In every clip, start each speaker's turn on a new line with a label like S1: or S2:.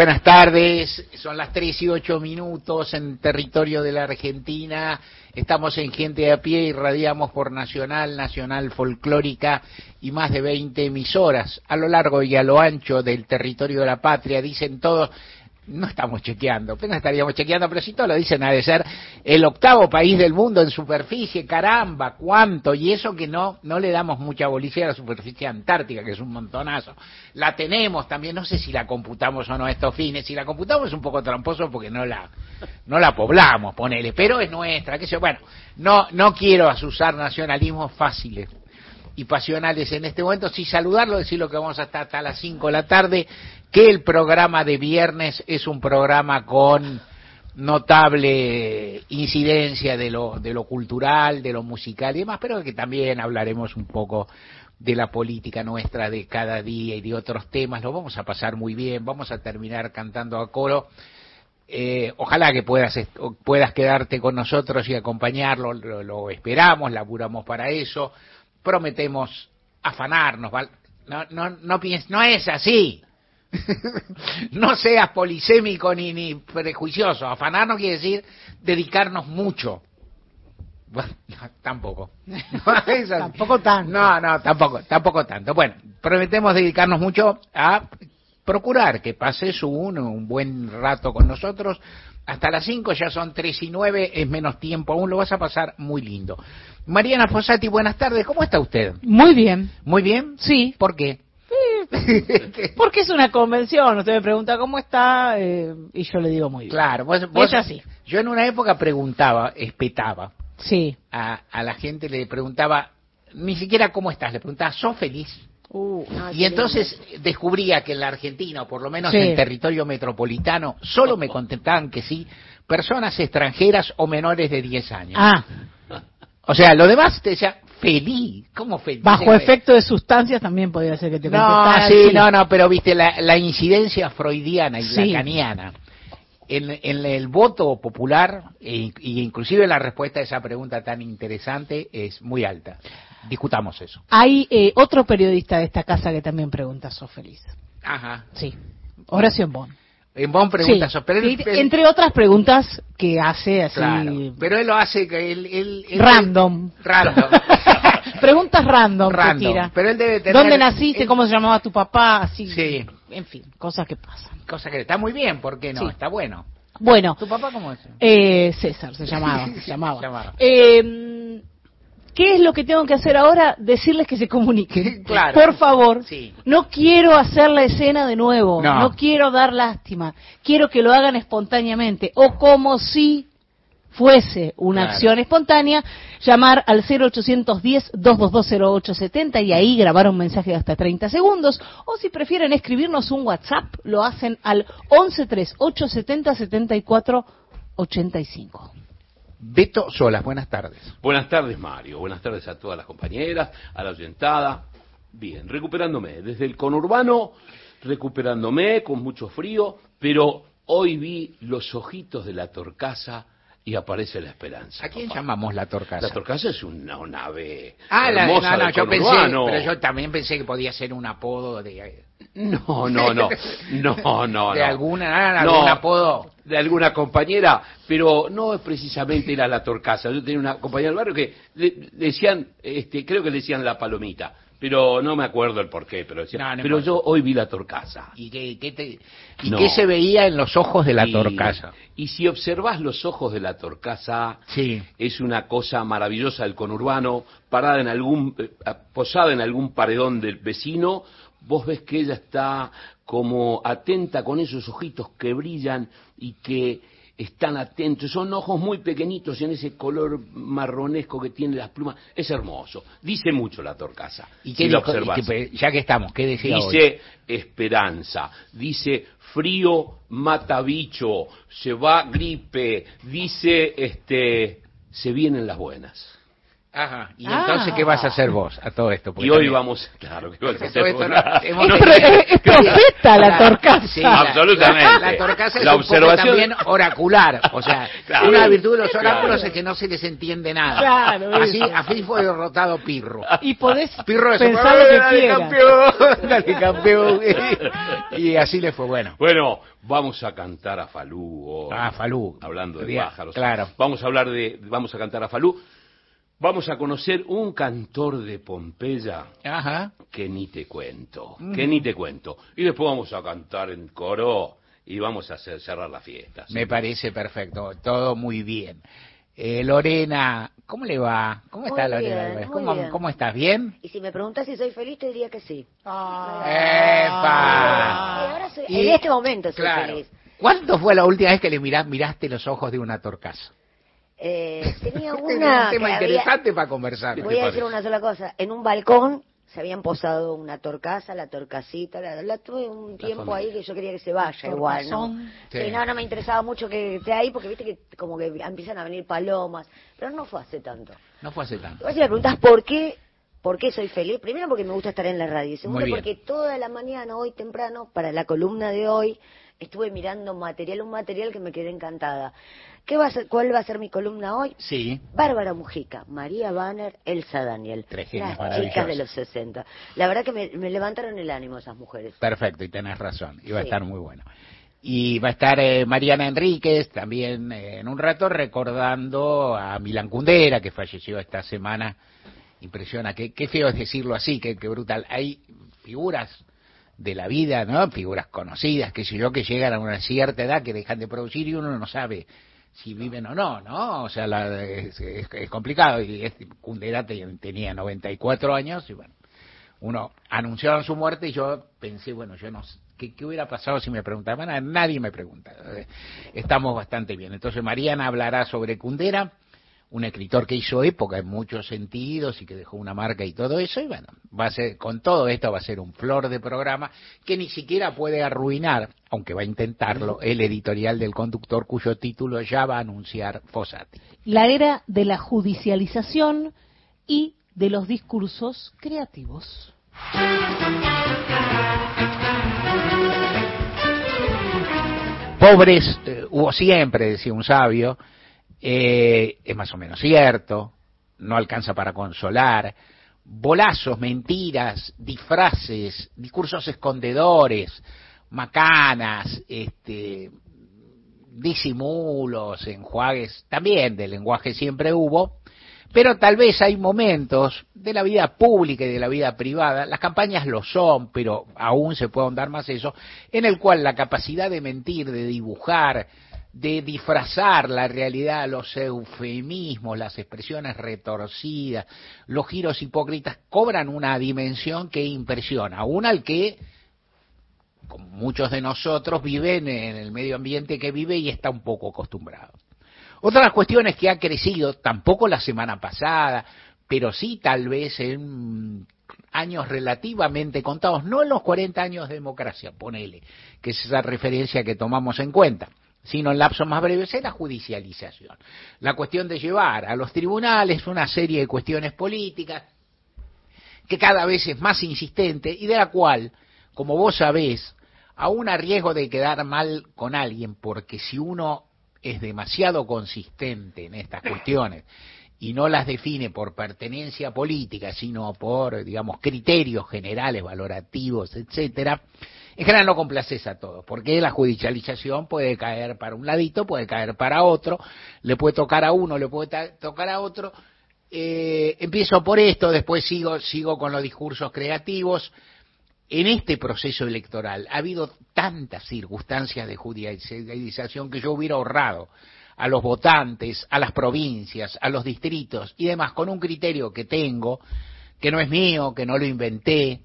S1: Buenas tardes, son las 3 y 8 minutos en territorio de la Argentina. Estamos en Gente de a Pie y radiamos por Nacional, Nacional Folclórica y más de 20 emisoras a lo largo y a lo ancho del territorio de la patria. Dicen todos, no estamos chequeando, apenas estaríamos chequeando, pero si todos lo dicen, ha de ser el octavo país del mundo en superficie, caramba, cuánto, y eso que no, no le damos mucha bolilla a la superficie antártica, que es un montonazo. La tenemos también, no sé si la computamos o no a estos fines, si la computamos es un poco tramposo porque no la, no la poblamos, ponele, pero es nuestra, que sé, bueno, no, no quiero asusar nacionalismos fáciles y pasionales en este momento, sí saludarlo, decirlo que vamos hasta, hasta las 5 de la tarde, que el programa de viernes es un programa con notable incidencia de lo, de lo cultural, de lo musical y demás, pero que también hablaremos un poco de la política nuestra de cada día y de otros temas. Lo vamos a pasar muy bien, vamos a terminar cantando a coro. Eh, ojalá que puedas, puedas quedarte con nosotros y acompañarlo, lo, lo esperamos, laburamos para eso, prometemos afanarnos, no, no, no, no es así, no seas polisémico ni, ni prejuicioso. Afanar no quiere decir dedicarnos mucho. Bueno, tampoco.
S2: tampoco tanto.
S1: No, no, tampoco, tampoco tanto. Bueno, prometemos dedicarnos mucho a procurar que pases un, un buen rato con nosotros. Hasta las 5 ya son 3 y 9, es menos tiempo aún, lo vas a pasar muy lindo. Mariana Fossati, buenas tardes, ¿cómo está usted?
S2: Muy bien.
S1: ¿Muy bien?
S2: Sí.
S1: ¿Por qué?
S2: Porque es una convención, usted me pregunta cómo está eh, y yo le digo muy bien.
S1: Claro, vos,
S2: es así.
S1: Yo en una época preguntaba, espetaba.
S2: Sí.
S1: A, a la gente le preguntaba, ni siquiera cómo estás, le preguntaba, ¿sos feliz?
S2: Uh,
S1: y entonces descubría que en la Argentina, o por lo menos en el territorio metropolitano, solo me contestaban que sí, personas extranjeras o menores de 10 años.
S2: Ah.
S1: O sea, lo demás te decía, feliz, ¿cómo feliz?
S2: Bajo efecto de sustancias también podría ser que te
S1: No, sí, no, no, pero viste, la, la incidencia freudiana y sí. lacaniana en, en, el voto popular, e, y inclusive la respuesta a esa pregunta tan interesante, es muy alta. Discutamos eso.
S2: Hay eh, otro periodista de esta casa que también pregunta, ¿sos feliz?
S1: Ajá.
S2: Sí. Horacio Bon.
S1: En Bon pregunta,
S2: sí.
S1: ¿sos pero él, él,
S2: Entre otras preguntas que hace así.
S1: Claro, pero él lo hace que él, él, él
S2: random.
S1: Random.
S2: Preguntas random,
S1: random.
S2: Tira.
S1: Pero él debe tener.
S2: ¿Dónde naciste? ¿Cómo se llamaba tu papá? Así.
S1: Sí.
S2: En fin, cosas que pasan.
S1: Cosas que está muy bien, ¿por qué no?
S2: Sí.
S1: Está bueno.
S2: Bueno.
S1: ¿Tu papá cómo es?
S2: Eh, César se llamaba. se llamaba.
S1: llamaba.
S2: Eh, ¿Qué es lo que tengo que hacer ahora? Decirles que se comuniquen.
S1: Claro.
S2: Por favor.
S1: Sí.
S2: No quiero hacer la escena de nuevo.
S1: No.
S2: no quiero dar lástima. Quiero que lo hagan espontáneamente. O como si fuese una
S1: Claro.
S2: acción espontánea, llamar al 0810-2220870 y ahí grabar un mensaje de hasta 30 segundos. O si prefieren escribirnos un WhatsApp, lo hacen al 1138707485.
S1: Beto Solas, buenas tardes.
S3: Buenas tardes, Mario. Buenas tardes a todas las compañeras, a la oyentada. Bien, recuperándome. Desde el conurbano, recuperándome con mucho frío, pero hoy vi los ojitos de la torcaza y aparece la esperanza.
S1: ¿A quién
S3: papá.
S1: llamamos la torcaza?
S3: La torcaza es una, una ave
S1: Ah, la,
S3: hermosa
S1: no, no,
S3: del
S1: yo pensé, pero yo también pensé que podía ser un apodo de,
S3: No, no, no. No, no,
S1: de
S3: no.
S1: alguna,
S3: No.
S1: algún apodo.
S3: de alguna compañera, pero no es precisamente era la torcaza. Yo tenía una compañera del barrio que le, le decían, este, creo que le decían la palomita, pero no me acuerdo el porqué, pero decían,
S1: No,
S3: pero
S1: importa.
S3: yo hoy vi la torcaza.
S1: ¿Y qué, qué te- y qué se veía en los ojos de la
S3: Y-
S1: torcaza?
S3: Y si observas los ojos de la torcaza,
S1: Sí.
S3: es una cosa maravillosa del conurbano, parada en algún, eh, posada en algún paredón del vecino, vos ves que ella está como atenta con esos ojitos que brillan y que están atentos, son ojos muy pequeñitos y en ese color marronesco que tiene las plumas, es hermoso, dice mucho la torcaza,
S1: ¿Y
S3: si
S1: qué
S3: la
S1: dijo? Y que- ya que estamos, ¿qué decía hoy?
S3: Dice esperanza, dice frío mata bicho, se va gripe, dice este se vienen las buenas.
S1: Ajá. ¿Y
S2: Ah.
S1: entonces qué vas a hacer vos a todo esto? Porque
S3: Y hoy vamos, claro, ¿qué vas a hacer vos? No,
S1: tenido-
S2: Es, es profeta la torcaza.
S1: Sí, la-
S3: Absolutamente.
S1: La, la torcaza es
S3: La
S1: un poco
S3: observación-
S1: también oracular. O sea,
S3: Claro.
S1: una virtud de los oráculos
S3: Claro.
S1: es que no se les entiende nada.
S2: Claro,
S1: así, así fue derrotado Pirro.
S2: Y podés
S1: Pirro
S2: pensar lo que
S1: "Dale,
S2: quieras.
S1: campeón, dale campeón. y así le fue bueno.
S3: Bueno, vamos a cantar a Falú. hoy.
S1: Ah, Falú.
S3: Hablando de
S1: Día-
S3: pájaros.
S1: claro.
S3: Vamos a hablar de, vamos a cantar a Falú. Vamos a conocer un cantor de Pompeya
S1: Ajá.
S3: que ni te cuento, que ni te cuento. Y después vamos a cantar en coro y vamos a hacer, cerrar la fiesta.
S1: Me parece perfecto, todo muy bien. Eh, Lorena, ¿cómo le va? ¿Cómo
S4: Muy
S1: está Lorena?
S4: bien, muy
S1: ¿Cómo,
S4: bien.
S1: ¿Cómo estás? ¿Bien?
S4: Y si me preguntas si soy feliz, te diría que sí.
S1: ¡Epa!
S4: Y ahora soy-
S1: Y-
S4: en este momento soy
S1: claro.
S4: feliz.
S1: ¿Cuándo fue la última vez que le mirás, miraste los ojos de una torcaza?
S4: Eh, tenía
S1: Es
S4: una...
S1: un tema
S4: que había-
S1: interesante para conversar.
S4: Voy a decir una sola cosa. En un balcón se habían posado una torcaza, la torcasita, la, la tuve un tiempo
S3: familia.
S4: ahí que yo quería que se vaya igual, ¿no?
S1: Sí.
S4: Sí, no, no me interesaba mucho que esté ahí porque viste que como que empiezan a venir palomas, pero no fue hace tanto.
S1: No fue hace tanto.
S4: Igual si me preguntas por qué, por qué soy feliz, primero porque me gusta estar en la radio, segundo porque toda la mañana, hoy temprano, para la columna de hoy, estuve mirando material, un material que me quedé encantada. ¿Qué va a ser, ¿Cuál va a ser mi columna hoy?
S1: Sí.
S4: Bárbara Mujica, María Banner, Elsa Daniel,
S1: Tres
S4: las chicas de los 60. La verdad que me, me levantaron el ánimo esas mujeres.
S1: Perfecto, y tenés razón. Y va a
S4: Sí.
S1: estar muy bueno. Y va a estar eh, Mariana Enríquez también eh, en un rato recordando a Milan Kundera, que falleció esta semana. Impresiona, qué, qué feo es decirlo así, qué, qué brutal. Hay figuras de la vida, ¿no? Figuras conocidas, que sé yo, que llegan a una cierta edad, que dejan de producir y uno no sabe si viven o no, ¿no? O sea, la- es, es- es complicado. Y este Kundera te- tenía 94 años y bueno, uno anunciaron su muerte y yo pensé, bueno, yo no ¿qué, qué hubiera pasado si me preguntaban? Nadie me pregunta. Estamos bastante bien. Entonces Mariana hablará sobre Kundera, un escritor que hizo época en muchos sentidos y que dejó una marca y todo eso. Y bueno, va a ser, con todo esto va a ser un flor de programa que ni siquiera puede arruinar, aunque va a intentarlo, el editorial del conductor cuyo título ya va a anunciar Fossati.
S2: La era de la judicialización y de los discursos creativos.
S1: Pobres eh, hubo siempre, decía un sabio, eh, es más o menos cierto, no alcanza para consolar, bolazos, mentiras, disfraces, discursos escondedores, macanas, este, disimulos, enjuagues, también de lenguaje siempre hubo, pero tal vez hay momentos de la vida pública y de la vida privada, las campañas lo son, pero aún se puede ahondar más eso, en el cual la capacidad de mentir, de dibujar, de disfrazar la realidad, los eufemismos, las expresiones retorcidas, los giros hipócritas, cobran una dimensión que impresiona, aún al que como muchos de nosotros viven en el medio ambiente que vive y está un poco acostumbrado. Otra de las cuestiones que ha crecido, tampoco la semana pasada, pero sí tal vez en años relativamente contados, no en los 40 años de democracia, ponele, que es esa referencia que tomamos en cuenta, sino en lapsos más breves, es la judicialización. La cuestión de llevar a los tribunales una serie de cuestiones políticas que cada vez es más insistente y de la cual, como vos sabés, aún a riesgo de quedar mal con alguien, porque si uno es demasiado consistente en estas cuestiones y no las define por pertenencia política, sino por, digamos, criterios generales, valorativos, etcétera, en general no complaces a todos, porque la judicialización puede caer para un ladito, puede caer para otro, le puede tocar a uno, le puede tocar a otro. Eh, empiezo por esto, después sigo, sigo con los discursos creativos. En este proceso electoral ha habido tantas circunstancias de judicialización que yo hubiera ahorrado a los votantes, a las provincias, a los distritos y demás, con un criterio que tengo, que no es mío, que no lo inventé,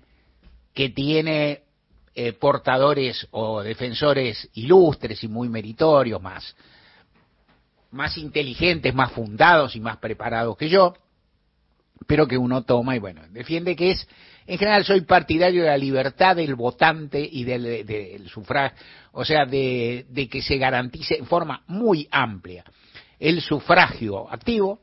S1: que tiene eh, portadores o defensores ilustres y muy meritorios, más, más inteligentes, más fundados y más preparados que yo, pero que uno toma y bueno, defiende que es, en general soy partidario de la libertad del votante y del, del sufragio, o sea, de, de que se garantice en forma muy amplia el sufragio activo,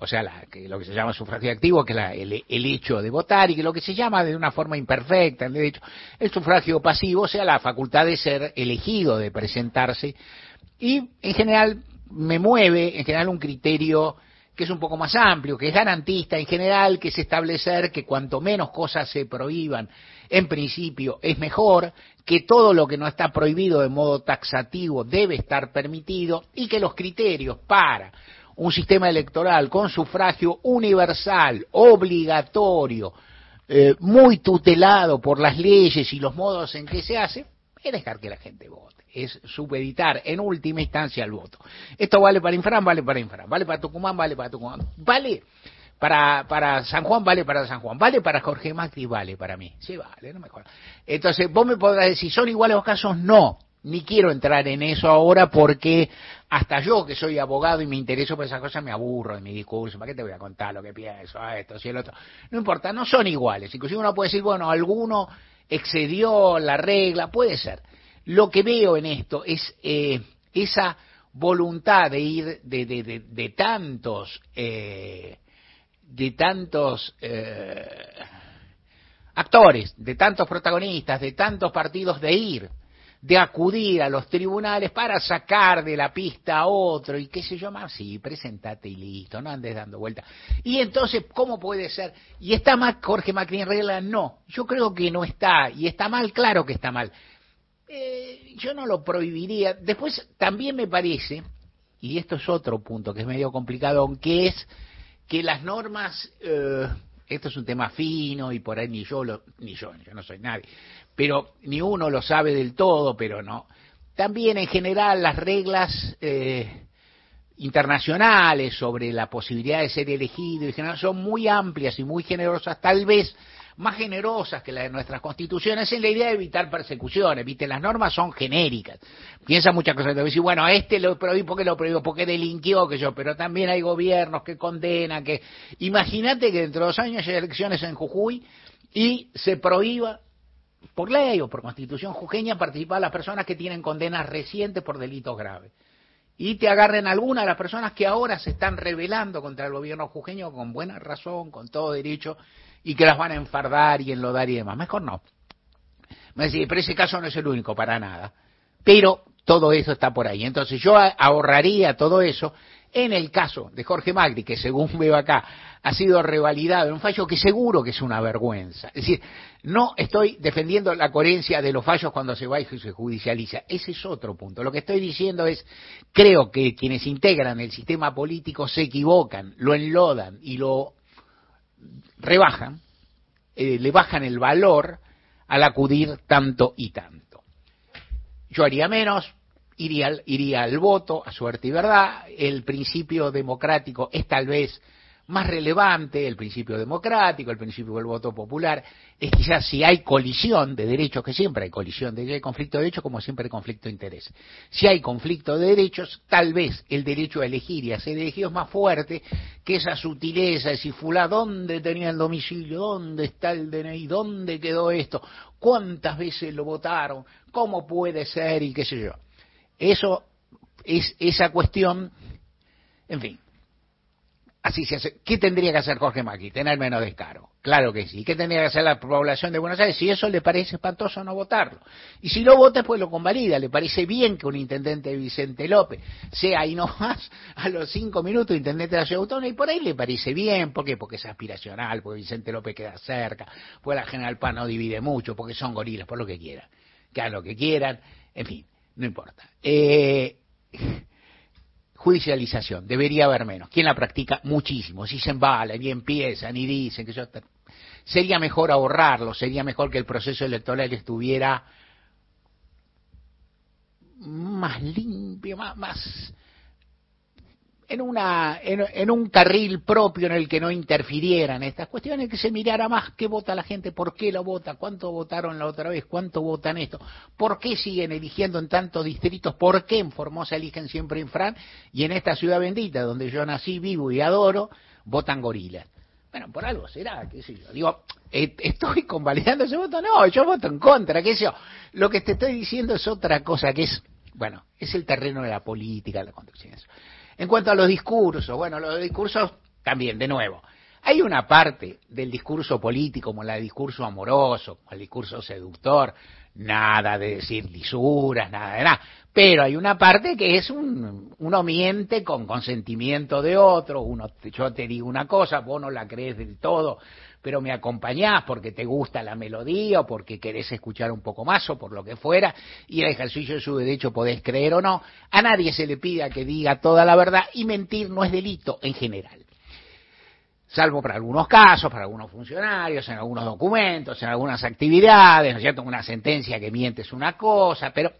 S1: o sea, la, que lo que se llama sufragio activo, que la, el, el, hecho de votar, y que lo que se llama de una forma imperfecta el derecho, el sufragio pasivo, o sea, la facultad de ser elegido, de presentarse, y en general me mueve, en general, un criterio que es un poco más amplio, que es garantista en general, que es establecer que cuanto menos cosas se prohíban, en principio es mejor, que todo lo que no está prohibido de modo taxativo debe estar permitido y que los criterios para un sistema electoral con sufragio universal, obligatorio, eh, muy tutelado por las leyes y los modos en que se hace, es dejar que la gente vote es supeditar en última instancia el voto. Esto vale para Infran, vale para Infran, vale para Tucumán, vale para Tucumán, vale para, para San Juan, vale para San Juan, vale para Jorge Macri, vale para mí. Sí, vale, no me jodas. Entonces, vos me podrás decir, ¿son iguales los casos? No, ni quiero entrar en eso ahora porque hasta yo que soy abogado y me intereso por esas cosas me aburro de mi discurso, ¿para qué te voy a contar lo que pienso, esto, si el otro? No importa, no son iguales. Inclusive uno puede decir, bueno, alguno excedió la regla, puede ser. Lo que veo en esto es eh, esa voluntad de ir de, de, de, de tantos, eh, de tantos eh, actores, de tantos protagonistas, de tantos partidos de ir, de acudir a los tribunales para sacar de la pista a otro y qué sé yo más, sí, presentate y listo, no andes dando vueltas. Y entonces, ¿cómo puede ser? ¿Y está mal Jorge Macri en regla? No, yo creo que no está, y está mal, claro que está mal. Eh, yo no lo prohibiría. Después también me parece, y esto es otro punto que es medio complicado, aunque es que las normas, eh, esto es un tema fino y por ahí ni yo, lo, ni yo, yo no soy nadie, pero ni uno lo sabe del todo, pero no. También en general las reglas eh, internacionales sobre la posibilidad de ser elegido en general son muy amplias y muy generosas, tal vez más generosas que las de nuestras constituciones en la idea de evitar persecuciones. Viste, las normas son genéricas. Piensa muchas cosas. Te decir, bueno, a este lo prohíbo, ¿por qué lo prohíbo? Porque delinquió, que yo. Pero también hay gobiernos que condenan, que... Imagínate que dentro de dos años hay elecciones en Jujuy y se prohíba por ley o por constitución jujeña participar las personas que tienen condenas recientes por delitos graves. Y te agarren algunas de las personas que ahora se están rebelando contra el gobierno jujeño con buena razón, con todo derecho, y que las van a enfardar y enlodar y demás. Mejor no. Me decía, pero ese caso no es el único, para nada. Pero todo eso está por ahí. Entonces yo ahorraría todo eso en el caso de Jorge Magri, que según veo acá, ha sido revalidado en un fallo que seguro que es una vergüenza. Es decir, no estoy defendiendo la coherencia de los fallos cuando se va y se judicializa. Ese es otro punto. Lo que estoy diciendo es, creo que quienes integran el sistema político se equivocan, lo enlodan y lo rebajan, eh, le bajan el valor al acudir tanto y tanto. Yo haría menos, iría, iría al voto, a suerte y verdad, el principio democrático es tal vez más relevante, el principio democrático, el principio del voto popular, es quizás si hay colisión de derechos, que siempre hay colisión, de hay conflicto de derechos como siempre hay conflicto de interés. Si hay conflicto de derechos, tal vez el derecho a elegir y a ser elegido es más fuerte que esa sutileza si fulá, ¿dónde tenía el domicilio? ¿Dónde está el DNI? ¿Dónde quedó esto? ¿Cuántas veces lo votaron? ¿Cómo puede ser? Y qué sé yo. Eso es esa cuestión, en fin, Así se hace. ¿Qué tendría que hacer Jorge Macri? Tener menos descaro. Claro que sí. ¿Qué tendría que hacer la población de Buenos Aires? Si eso le parece espantoso, no votarlo. Y si lo vota, pues lo convalida. Le parece bien que un intendente de Vicente López sea ahí nomás a los cinco minutos intendente de la ciudad autónoma y por ahí le parece bien. ¿Por qué? Porque es aspiracional, porque Vicente López queda cerca, porque la General Paz no divide mucho, porque son gorilas, por lo que quieran. Que hagan lo que quieran. En fin, no importa. Eh judicialización, debería haber menos. ¿Quién la practica? Muchísimo. Si se embalan y empiezan y dicen que yo... Sería mejor ahorrarlo, sería mejor que el proceso electoral estuviera más limpio, más, más en, una, en, un carril propio en el que no interfirieran estas cuestiones, que se mirara más qué vota la gente, por qué lo vota, cuánto votaron la otra vez, cuánto votan esto, por qué siguen eligiendo en tantos distritos, por qué en Formosa eligen siempre Infran y en esta ciudad bendita donde yo nací, vivo y adoro, votan gorilas. Bueno, por algo será, qué sé yo. Digo, eh, ¿estoy convalidando ese voto? No, yo voto en contra, qué sé yo. Lo que te estoy diciendo es otra cosa, que es, bueno, es el terreno de la política, la conducción. En cuanto a los discursos, bueno, los discursos también, de nuevo, hay una parte del discurso político, como el discurso amoroso, como el discurso seductor, nada de decir lisuras, nada de nada, pero hay una parte que es un, uno miente con consentimiento de otro, uno, yo te digo una cosa, vos no la crees del todo, pero me acompañás porque te gusta la melodía o porque querés escuchar un poco más o por lo que fuera, y el ejercicio de su derecho podés creer o no, a nadie se le pide que diga toda la verdad y mentir no es delito en general salvo para algunos casos, para algunos funcionarios, en algunos documentos, en algunas actividades, ¿no es cierto? Una sentencia que miente es una cosa, pero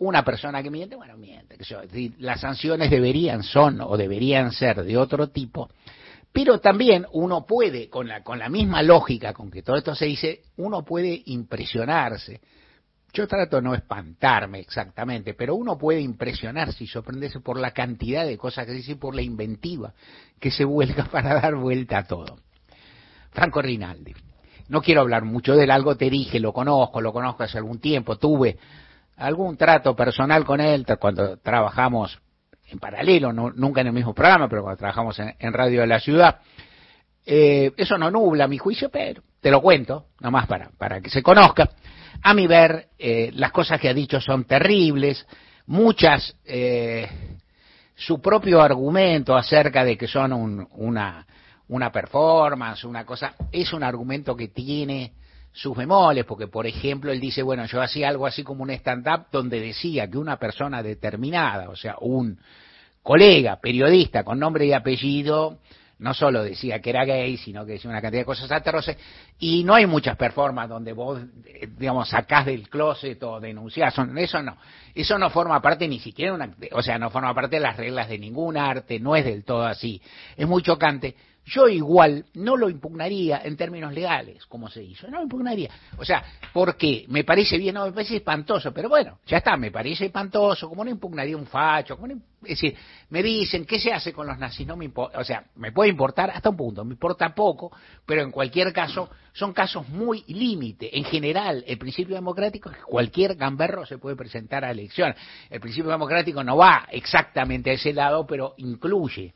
S1: una persona que miente, bueno, miente. las sanciones deberían son o deberían ser de otro tipo, pero también uno puede, con la, con la misma lógica con que todo esto se dice, uno puede impresionarse yo trato de no espantarme exactamente, pero uno puede impresionarse y sorprenderse por la cantidad de cosas que dice y por la inventiva que se vuelca para dar vuelta a todo. Franco Rinaldi. No quiero hablar mucho de él, algo te dije, lo conozco, lo conozco hace algún tiempo, tuve algún trato personal con él cuando trabajamos en paralelo, nunca en el mismo programa, pero cuando trabajamos en, Radio de la Ciudad. Eh, eso no nubla mi juicio, pero te lo cuento, nomás para, para que se conozca. A mi ver, eh, las cosas que ha dicho son terribles, muchas, eh, su propio argumento acerca de que son una, una performance, una cosa, es un argumento que tiene sus memoles, porque por ejemplo él dice, bueno, yo hacía algo así como un stand-up donde decía que una persona determinada, o sea, un colega, periodista con nombre y apellido, no solo decía que era gay, sino que decía una cantidad de cosas atroces, y no hay muchas performances donde vos, digamos, sacás del closet o denunciás, eso no, eso no forma parte ni siquiera, una, o sea, no forma parte de las reglas de ningún arte, no es del todo así, es muy chocante, yo igual no lo impugnaría en términos legales, como se hizo, no lo impugnaría. O sea, porque me parece bien, no, me parece espantoso, pero bueno, ya está, me parece espantoso, como no impugnaría un facho, como es decir, me dicen, ¿qué se hace con los nazis? No me importa, o sea, me puede importar hasta un punto, me importa poco, pero en cualquier caso, son casos muy límite. En general, el principio democrático es que cualquier gamberro se puede presentar a elección. El principio democrático no va exactamente a ese lado, pero incluye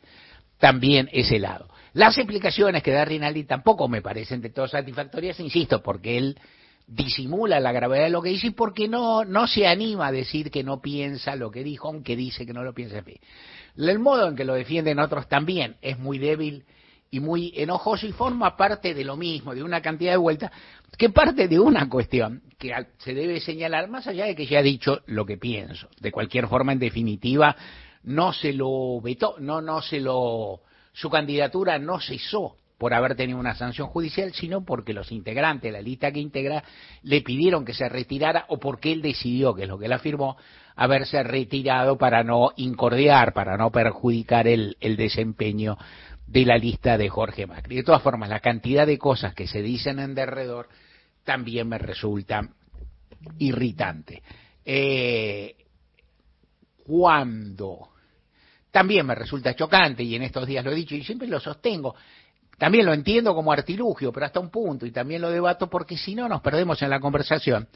S1: también ese lado. Las explicaciones que da Rinaldi tampoco me parecen de todo satisfactorias, insisto, porque él disimula la gravedad de lo que dice y porque no, no se anima a decir que no piensa lo que dijo, aunque dice que no lo piensa en. El modo en que lo defienden otros también es muy débil y muy enojoso y forma parte de lo mismo, de una cantidad de vueltas, que parte de una cuestión que se debe señalar, más allá de que ya he dicho lo que pienso. De cualquier forma, en definitiva, no se lo vetó, no, no se lo su candidatura no cesó por haber tenido una sanción judicial, sino porque los integrantes de la lista que integra le pidieron que se retirara o porque él decidió, que es lo que él afirmó, haberse retirado para no incordiar, para no perjudicar el, el desempeño de la lista de Jorge Macri. De todas formas, la cantidad de cosas que se dicen en derredor también me resulta irritante. Eh, cuando también me resulta chocante, y en estos días lo he dicho y siempre lo sostengo. También lo entiendo como artilugio, pero hasta un punto, y también lo debato porque si no nos perdemos en la conversación.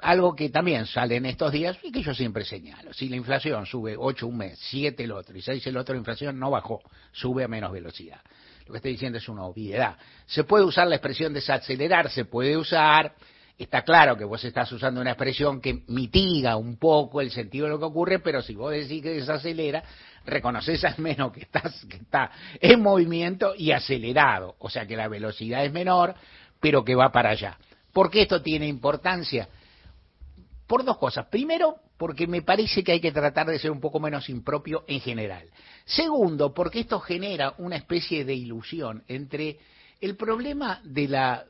S1: Algo que también sale en estos días y que yo siempre señalo. Si la inflación sube 8 un mes, 7 el otro y 6 el otro, la inflación no bajó, sube a menos velocidad. Lo que estoy diciendo es una obviedad. Se puede usar la expresión desacelerar, se puede usar, está claro que vos estás usando una expresión que mitiga un poco el sentido de lo que ocurre, pero si vos decís que desacelera, reconoces al menos que, estás, que está en movimiento y acelerado, o sea que la velocidad es menor, pero que va para allá. ¿Por qué esto tiene importancia? Por dos cosas. Primero, porque me parece que hay que tratar de ser un poco menos impropio en general. Segundo, porque esto genera una especie de ilusión entre el problema de la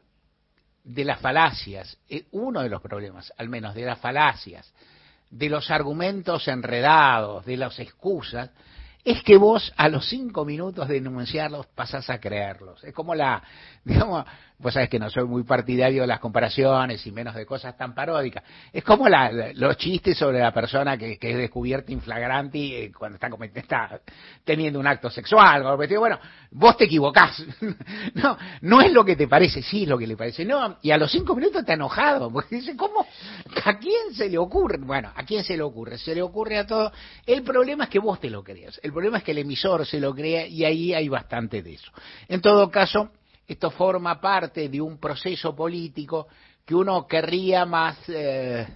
S1: de las falacias, eh, uno de los problemas, al menos de las falacias, de los argumentos enredados, de las excusas, es que vos a los cinco minutos de enunciarlos pasás a creerlos. Es como la, digamos, vos sabés que no soy muy partidario de las comparaciones y menos de cosas tan paródicas. Es como la, los chistes sobre la persona que, es descubierta inflagrante eh, cuando está, está, teniendo un acto sexual. Bueno, vos te equivocás. no, no es lo que te parece, sí es lo que le parece. No, y a los cinco minutos está enojado, porque dice, ¿cómo? ¿A quién se le ocurre? Bueno, ¿a quién se le ocurre? Se le ocurre a todos. El problema es que vos te lo creas. El problema es que el emisor se lo crea y ahí hay bastante de eso. En todo caso, esto forma parte de un proceso político que uno querría más, eh,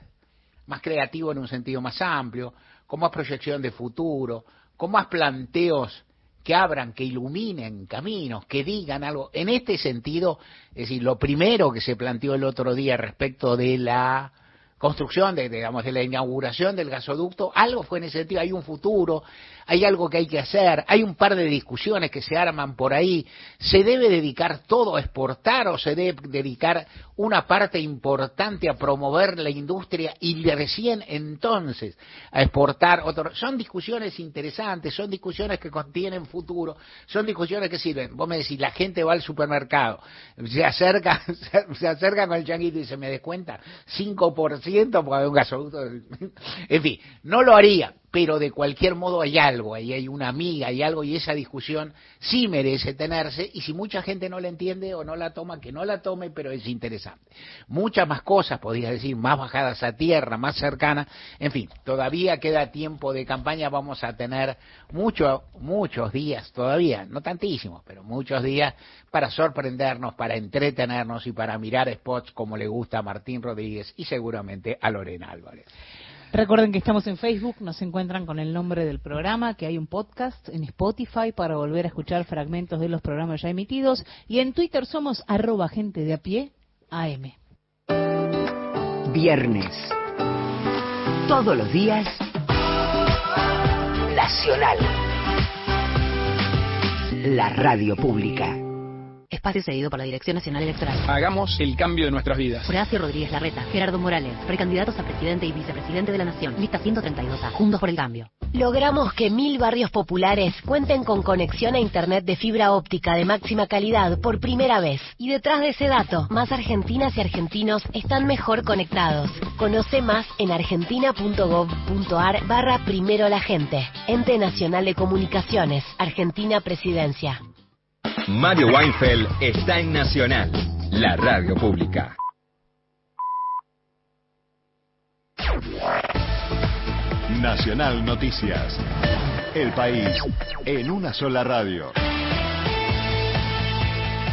S1: más creativo en un sentido más amplio, con más proyección de futuro, con más planteos que abran, que iluminen caminos, que digan algo. En este sentido, es decir, lo primero que se planteó el otro día respecto de la construcción, de, digamos, de la inauguración del gasoducto, algo fue en ese sentido, hay un futuro, hay algo que hay que hacer, hay un par de discusiones que se arman por ahí, ¿se debe dedicar todo a exportar o se debe dedicar una parte importante a promover la industria y recién entonces a exportar otro? Son discusiones interesantes, son discusiones que contienen futuro, son discusiones que sirven. Vos me decís, la gente va al supermercado, se acerca, se acerca con el changuito y se me descuenta 5% porque hay un gasoducto. En fin, no lo haría, pero de cualquier modo hay algo, ahí hay una amiga, hay algo y esa discusión sí merece tenerse y si mucha gente no la entiende o no la toma, que no la tome, pero es interesante. Muchas más cosas, podría decir, más bajadas a tierra, más cercanas, en fin, todavía queda tiempo de campaña, vamos a tener muchos, muchos días todavía, no tantísimos, pero muchos días para sorprendernos, para entretenernos y para mirar spots como le gusta a Martín Rodríguez y seguramente a Lorena Álvarez.
S2: Recuerden que estamos en Facebook, nos encuentran con el nombre del programa, que hay un podcast en Spotify para volver a escuchar fragmentos de los programas ya emitidos y en Twitter somos arroba gente de a pie AM.
S5: Viernes. Todos los días. Nacional. La radio pública.
S6: Espacio cedido por la Dirección Nacional Electoral.
S7: Hagamos el cambio de nuestras vidas.
S6: Horacio Rodríguez Larreta, Gerardo Morales, precandidatos a presidente y vicepresidente de la Nación. Lista 132 A. Juntos por el cambio.
S8: Logramos que mil barrios populares cuenten con conexión a Internet de fibra óptica de máxima calidad por primera vez. Y detrás de ese dato, más argentinas y argentinos están mejor conectados. Conoce más en argentina.gov.ar barra primero la gente. Ente Nacional de Comunicaciones. Argentina Presidencia.
S9: Mario Weinfeld está en Nacional, la radio pública.
S10: Nacional Noticias. El país en una sola radio.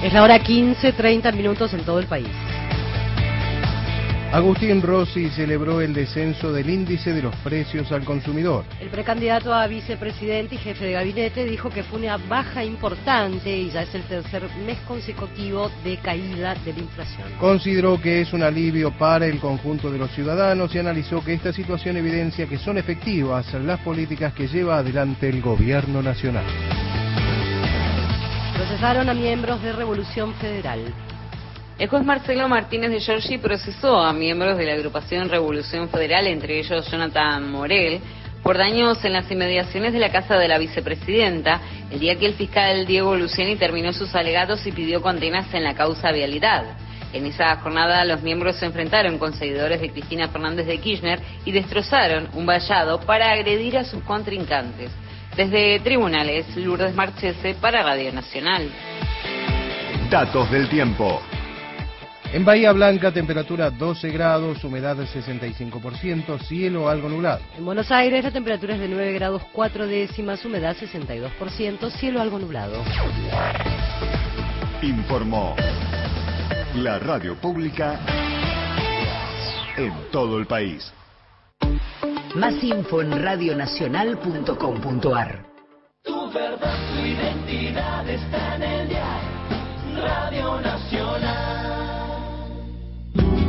S11: Es la hora 15, 30 minutos en todo el país.
S12: Agustín Rossi celebró el descenso del índice de los precios al consumidor.
S11: El precandidato a vicepresidente y jefe de gabinete dijo que fue una baja importante y ya es el tercer mes consecutivo de caída de la inflación.
S12: Consideró que es un alivio para el conjunto de los ciudadanos y analizó que esta situación evidencia que son efectivas las políticas que lleva adelante el gobierno nacional.
S11: Procesaron a miembros de Revolución Federal.
S13: El juez Marcelo Martínez de Giorgi procesó a miembros de la agrupación Revolución Federal, entre ellos Jonathan Morel, por daños en las inmediaciones de la casa de la vicepresidenta, el día que el fiscal Diego Luciani terminó sus alegatos y pidió condenas en la causa vialidad. En esa jornada los miembros se enfrentaron con seguidores de Cristina Fernández de Kirchner y destrozaron un vallado para agredir a sus contrincantes. Desde tribunales, Lourdes Marchese para Radio Nacional.
S10: Datos del tiempo.
S12: En Bahía Blanca, temperatura 12 grados, humedad del 65%, cielo algo nublado.
S11: En Buenos Aires, la temperatura es de 9 grados 4 décimas, humedad 62%, cielo algo nublado.
S10: Informó la radio pública en todo el país.
S5: Más info en radionacional.com.ar.
S14: Tu verdad, tu identidad está en el diario Radio Nacional.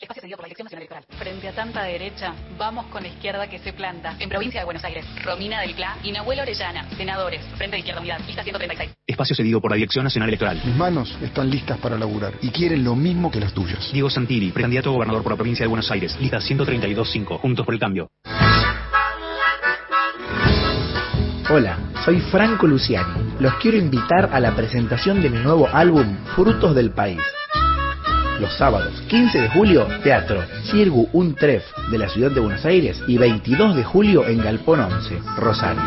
S15: Espacio cedido por la Dirección Nacional Electoral. Frente a tanta derecha, vamos con la izquierda que se planta. En provincia de Buenos Aires, Romina del Clá y Nahuel Orellana, senadores, Frente de Izquierda Unidad, lista 136.
S16: Espacio cedido por la Dirección Nacional Electoral.
S17: Mis manos están listas para laburar y quieren lo mismo que las tuyas.
S16: Diego Santilli, precandidato a gobernador por la provincia de Buenos Aires, lista 132.5, Juntos por el Cambio. Hola, soy Franco Luciani. Los quiero invitar a la presentación de mi nuevo álbum Frutos del País. Los sábados 15 de julio, Teatro Cirgu Un Tref de la ciudad de Buenos Aires y 22 de julio en Galpón 11, Rosario.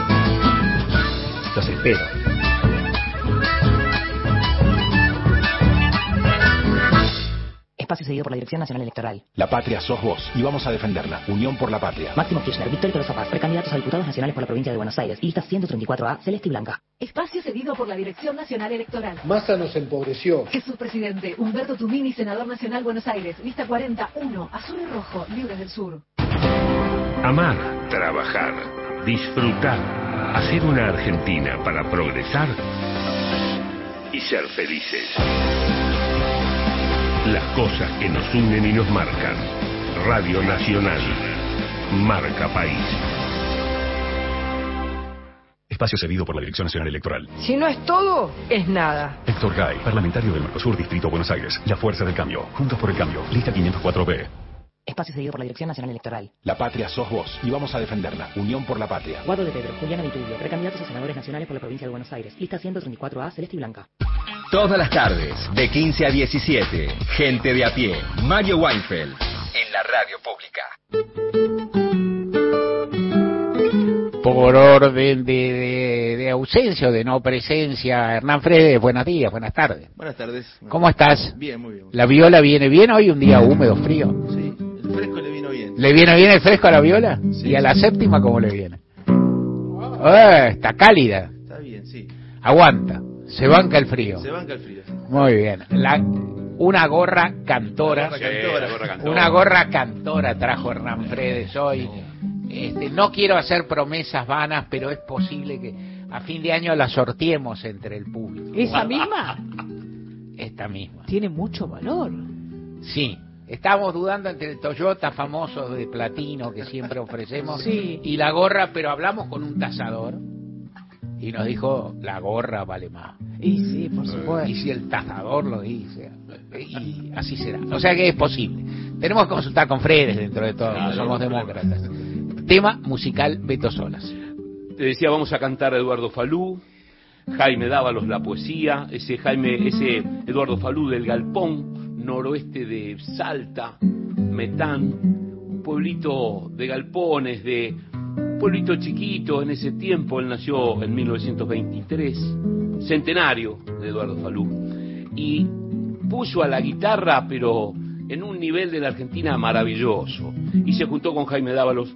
S16: Los espero.
S6: Espacio seguido por la Dirección Nacional Electoral.
S10: La patria sos vos y vamos a defenderla. Unión por la patria.
S6: Máximo Kirchner, Victoria Tolosa Paz, precandidatos a diputados nacionales por la provincia de Buenos Aires. Lista 134A, Celeste y Blanca.
S18: Espacio cedido por la Dirección Nacional Electoral.
S19: Massa nos empobreció.
S18: Jesús Presidente, Humberto Tumini, Senador Nacional Buenos Aires. Lista 41, Azul y Rojo, Libres del Sur.
S20: Amar, trabajar, disfrutar, hacer una Argentina para progresar y ser felices. Las cosas que nos unen y nos marcan. Radio Nacional. Marca País.
S21: Espacio cedido por la Dirección Nacional Electoral.
S22: Si no es todo, es nada.
S21: Héctor Gay, parlamentario del Mercosur, Distrito Buenos Aires. La Fuerza del Cambio. Juntos por el Cambio. Lista 504B.
S6: Espacio seguido por la Dirección Nacional Electoral.
S10: La patria sos vos y vamos a defenderla. Unión por la patria.
S6: Guado de Pedro, Juliana Vitulio, precandidatos a senadores nacionales por la provincia de Buenos Aires. Lista 134A, Celeste y Blanca.
S9: Todas las tardes, de 15 a 17, gente de a pie, Mario Weinfeld, en la radio pública.
S1: Por orden de, de- de ausencia o de no presencia, Hernán Fredes, buenos días, buenas tardes.
S23: Buenas tardes.
S1: ¿Cómo estás?
S23: Bien, muy bien.
S1: ¿La viola viene bien hoy? Un día húmedo, frío.
S23: Sí, el fresco le vino bien.
S1: ¿Le viene bien el fresco a la viola? ¿Y a la séptima cómo le viene? Eh, está cálida.
S23: Está bien, sí.
S1: Aguanta. Se banca el frío.
S23: Se banca el frío.
S1: Muy bien. La, una gorra cantora.
S23: Una gorra cantora. Sí, la gorra cantora.
S1: Una gorra cantora trajo Hernán Fredes hoy. Este, no quiero hacer promesas vanas, pero es posible que a fin de año la sorteemos entre el público.
S2: ¿Esa misma?
S1: Esta misma.
S2: Tiene mucho valor.
S1: Sí. Estamos dudando entre el Toyota famoso de platino que siempre ofrecemos
S2: Sí.
S1: y la gorra, pero hablamos con un tasador y nos dijo la gorra vale más.
S2: Y sí, por supuesto.
S1: Y si el tasador lo dice, y así será. O sea que es posible. Tenemos que consultar con Fredes dentro de todo,
S3: Claro,
S1: somos
S3: claro.
S1: demócratas. Tema musical Beto Solas.
S3: Te decía, vamos a cantar a Eduardo Falú, Jaime Dávalos la poesía, ese Jaime, ese Eduardo Falú del Galpón, noroeste de Salta, Metán, un pueblito de galpones, de pueblito chiquito en ese tiempo, él nació en 1923, centenario de Eduardo Falú, y puso a la guitarra, pero en un nivel de la Argentina maravilloso, y se juntó con Jaime Dávalos,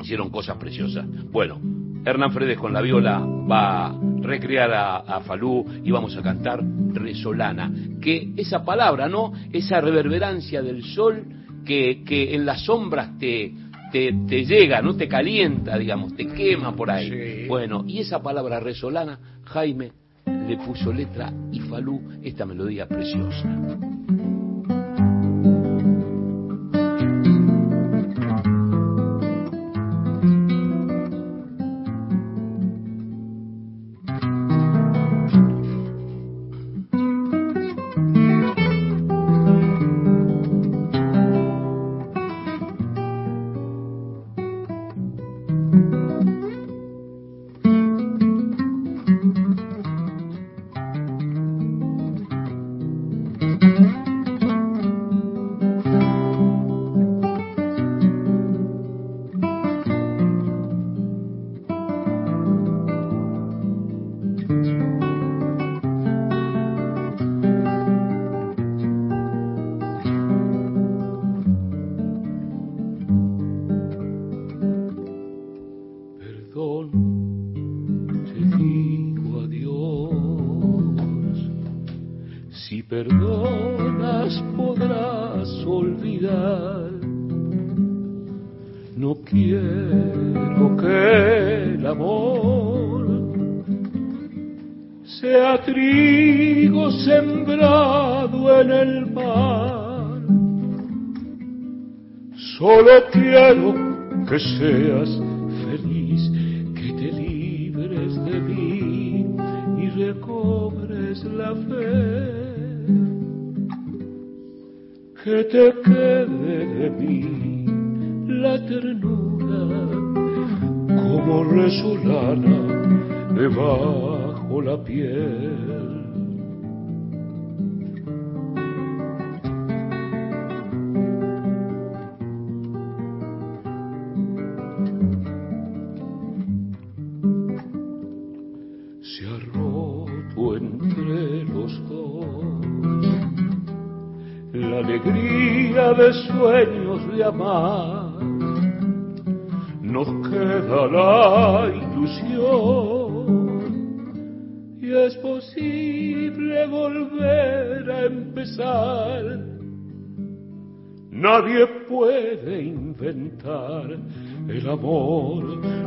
S3: hicieron cosas preciosas. Bueno, Hernán Fredes con la viola va a recrear a, a Falú y vamos a cantar Resolana, que esa palabra, ¿no? Esa reverberancia del sol que, que en las sombras te, te, te llega, no te calienta, digamos, te quema por ahí. Bueno, y esa palabra Resolana, Jaime le puso letra y Falú esta melodía preciosa.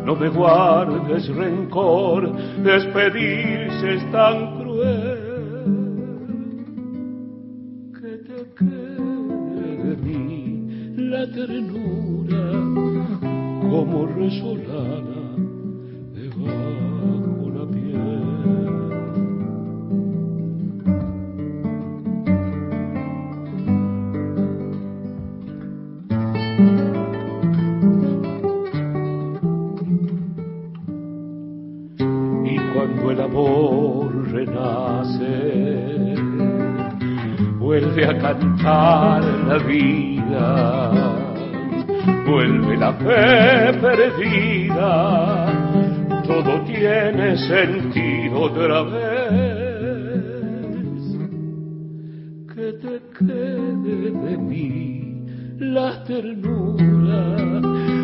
S3: No
S20: me guardes rencor, despedirse es tan cruel que te quede de mí la ternura como resolana vuelve a cantar la vida, vuelve la fe perdida, todo tiene sentido otra vez. Que te quede de mí la ternura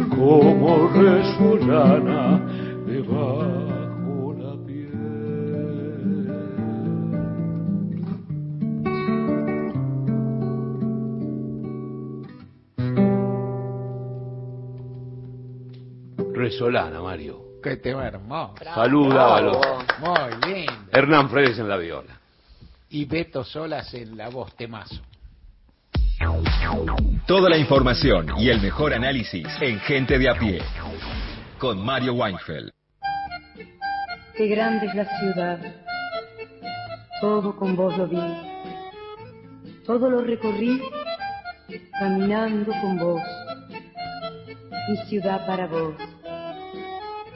S20: como resolana debajo
S24: Resolana, Mario.
S1: Qué tema hermoso.
S24: Saluda a los-
S1: Muy bien.
S24: Hernán Fredes en la viola.
S1: Y Beto Solas en la voz temazo.
S9: Toda la información y el mejor análisis en Gente de a pie. Con Mario Weinfeld.
S25: Qué grande es la ciudad. Todo con vos lo vi. Todo lo recorrí caminando con vos. Mi ciudad para vos.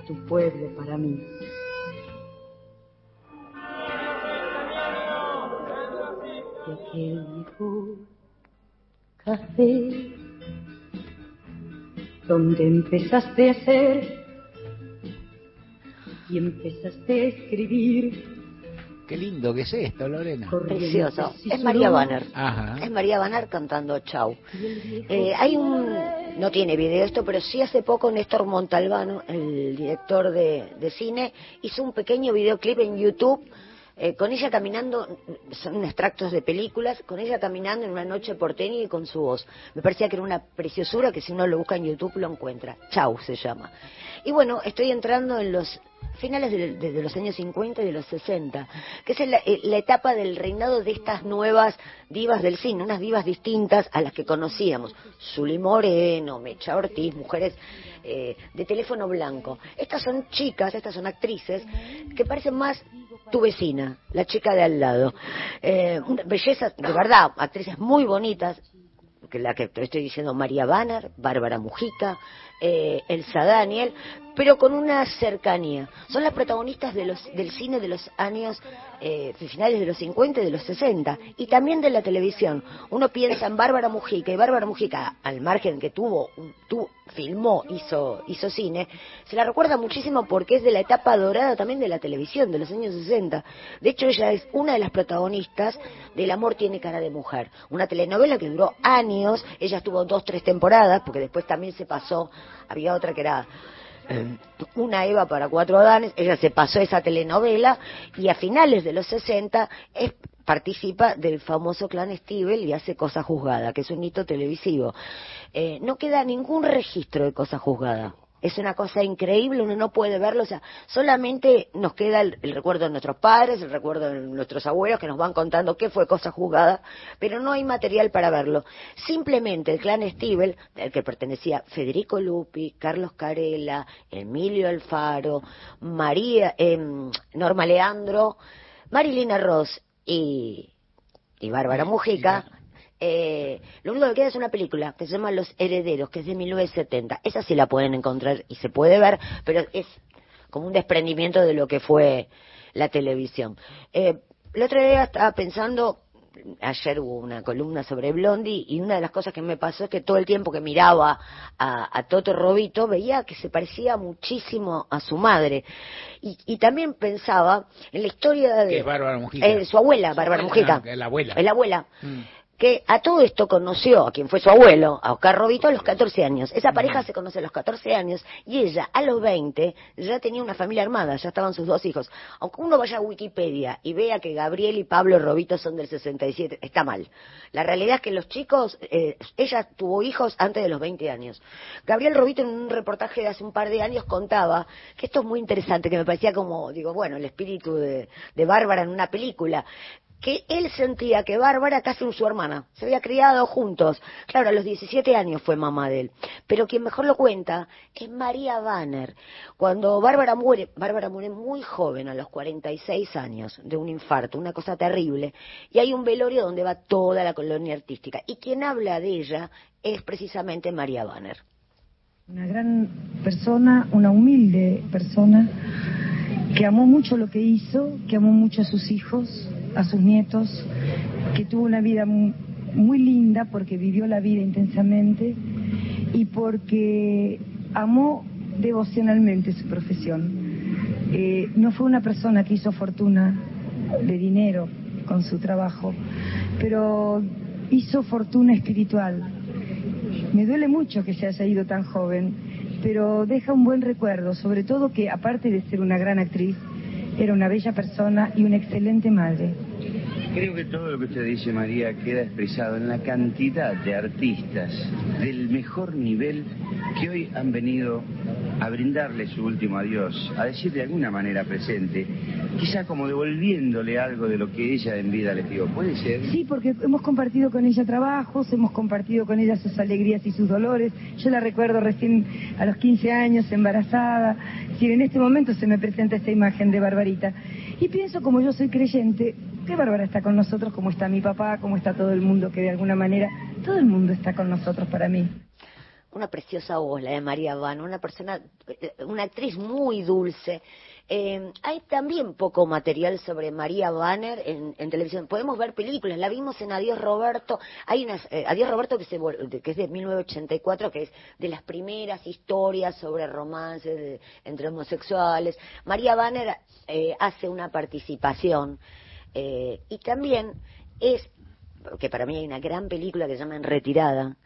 S25: Tu pueblo para mí. Y aquel viejo café donde empezaste a hacer y empezaste a escribir.
S1: Qué lindo que es esto, Lorena.
S4: Precioso. Es María Banner.
S1: Ajá.
S4: Es María Banner cantando Chau. Eh, hay un, no tiene video esto, pero sí hace poco Néstor Montalbano, el director de, de cine, hizo un pequeño videoclip en YouTube eh, con ella caminando, son extractos de películas, con ella caminando en una noche porteña y con su voz. Me parecía que era una preciosura que si uno lo busca en YouTube lo encuentra. Chau se llama. Y bueno, estoy entrando en los finales de, los años 50 y de los 60, que es la, eh, la etapa del reinado de estas nuevas divas del cine, unas divas distintas a las que conocíamos. Zuli Moreno, Mecha Ortiz, mujeres eh, de teléfono blanco. Estas son chicas, estas son actrices que parecen más tu vecina, la chica de al lado. Eh, bellezas, de verdad, actrices muy bonitas, que la que te estoy diciendo María Banner, Bárbara Mujica, eh, Elsa Daniel, pero con una cercanía. Son las protagonistas de los, del cine de los años eh, finales de los 50 y de los 60 y también de la televisión. Uno piensa en Bárbara Mujica y Bárbara Mujica, al margen que tuvo, tu, filmó, hizo, hizo cine, se la recuerda muchísimo porque es de la etapa dorada también de la televisión, de los años 60. De hecho, ella es una de las protagonistas del Amor tiene cara de mujer, una telenovela que duró años, ella estuvo dos, tres temporadas, porque después también se pasó, había otra que era eh, una Eva para cuatro Adanes, ella se pasó esa telenovela y a finales de los 60 es- participa del famoso clan Stivel y hace Cosa Juzgada, que es un hito televisivo. Eh, no queda ningún registro de Cosa Juzgada. Es una cosa increíble, uno no puede verlo, o sea, solamente nos queda el, el recuerdo de nuestros padres, el recuerdo de nuestros abuelos que nos van contando qué fue cosa juzgada, pero no hay material para verlo. Simplemente el clan Stivel, al que pertenecía Federico Lupi, Carlos Carela, Emilio Alfaro, María, em, Norma Leandro, Marilina Ross y, y Bárbara Mujica, Eh, lo único que queda es una película que se llama Los Herederos, que es de 1970. Esa sí la pueden encontrar y se puede ver, pero es como un desprendimiento de lo que fue la televisión. Eh, el otro día estaba pensando, ayer hubo una columna sobre Blondie y una de las cosas que me pasó es que todo el tiempo que miraba a, a Toto Robito veía que se parecía muchísimo a su madre. Y, y también pensaba en la historia de
S1: Que es Bárbara Mujica.
S4: eh, su abuela, Bárbara
S1: es la abuela.
S4: Es la abuela.
S1: Mm.
S4: Que a todo esto conoció a quien fue su abuelo, a Oscar Robito, a los 14 años. Esa pareja se conoce a los 14 años y ella a los 20 ya tenía una familia armada, ya estaban sus dos hijos. Aunque uno vaya a Wikipedia y vea que Gabriel y Pablo Robito son del 67, está mal. La realidad es que los chicos, eh, ella tuvo hijos antes de los 20 años. Gabriel Robito en un reportaje de hace un par de años contaba que esto es muy interesante, que me parecía como, digo, bueno, el espíritu de, de Bárbara en una película que él sentía que Bárbara casi su hermana, se había criado juntos. Claro, a los 17 años fue mamá de él. Pero quien mejor lo cuenta es María Banner. Cuando Bárbara muere, Bárbara muere muy joven, a los 46 años, de un infarto, una cosa terrible. Y hay un velorio donde va toda la colonia artística. Y quien habla de ella es precisamente María Banner.
S22: Una gran persona, una humilde persona, que amó mucho lo que hizo, que amó mucho a sus hijos, a sus nietos, que tuvo una vida mu- muy linda porque vivió la vida intensamente y porque amó devocionalmente su profesión. Eh, no fue una persona que hizo fortuna de dinero con su trabajo, pero hizo fortuna espiritual. Me duele mucho que se haya ido tan joven, pero deja un buen recuerdo, sobre todo que aparte de ser una gran actriz, era una bella persona y una excelente madre.
S26: Creo que todo lo que usted dice, María, queda expresado en la cantidad de artistas del mejor nivel que hoy han venido a brindarle su último adiós, a decir de alguna manera presente, quizá como devolviéndole algo de lo que ella en vida les dio. ¿Puede ser?
S22: Sí, porque hemos compartido con ella trabajos, hemos compartido con ella sus alegrías y sus dolores. Yo la recuerdo recién a los 15 años, embarazada. Si en este momento se me presenta esta imagen de Barbarita. Y pienso, como yo soy creyente, que Bárbara está con nosotros, como está mi papá, como está todo el mundo, que de alguna manera, todo el mundo está con nosotros para mí.
S4: una preciosa voz, la de María Van, una persona, eh, una actriz muy dulce. Eh, hay también poco material sobre María Banner en, en televisión. Podemos ver películas, la vimos en Adiós Roberto. Hay una, eh, Adiós Roberto que, se, que es de 1984, que es de las primeras historias sobre romances de- entre homosexuales. María Banner eh, hace una participación eh, y también es, que para mí hay una gran película que se llama En Retirada,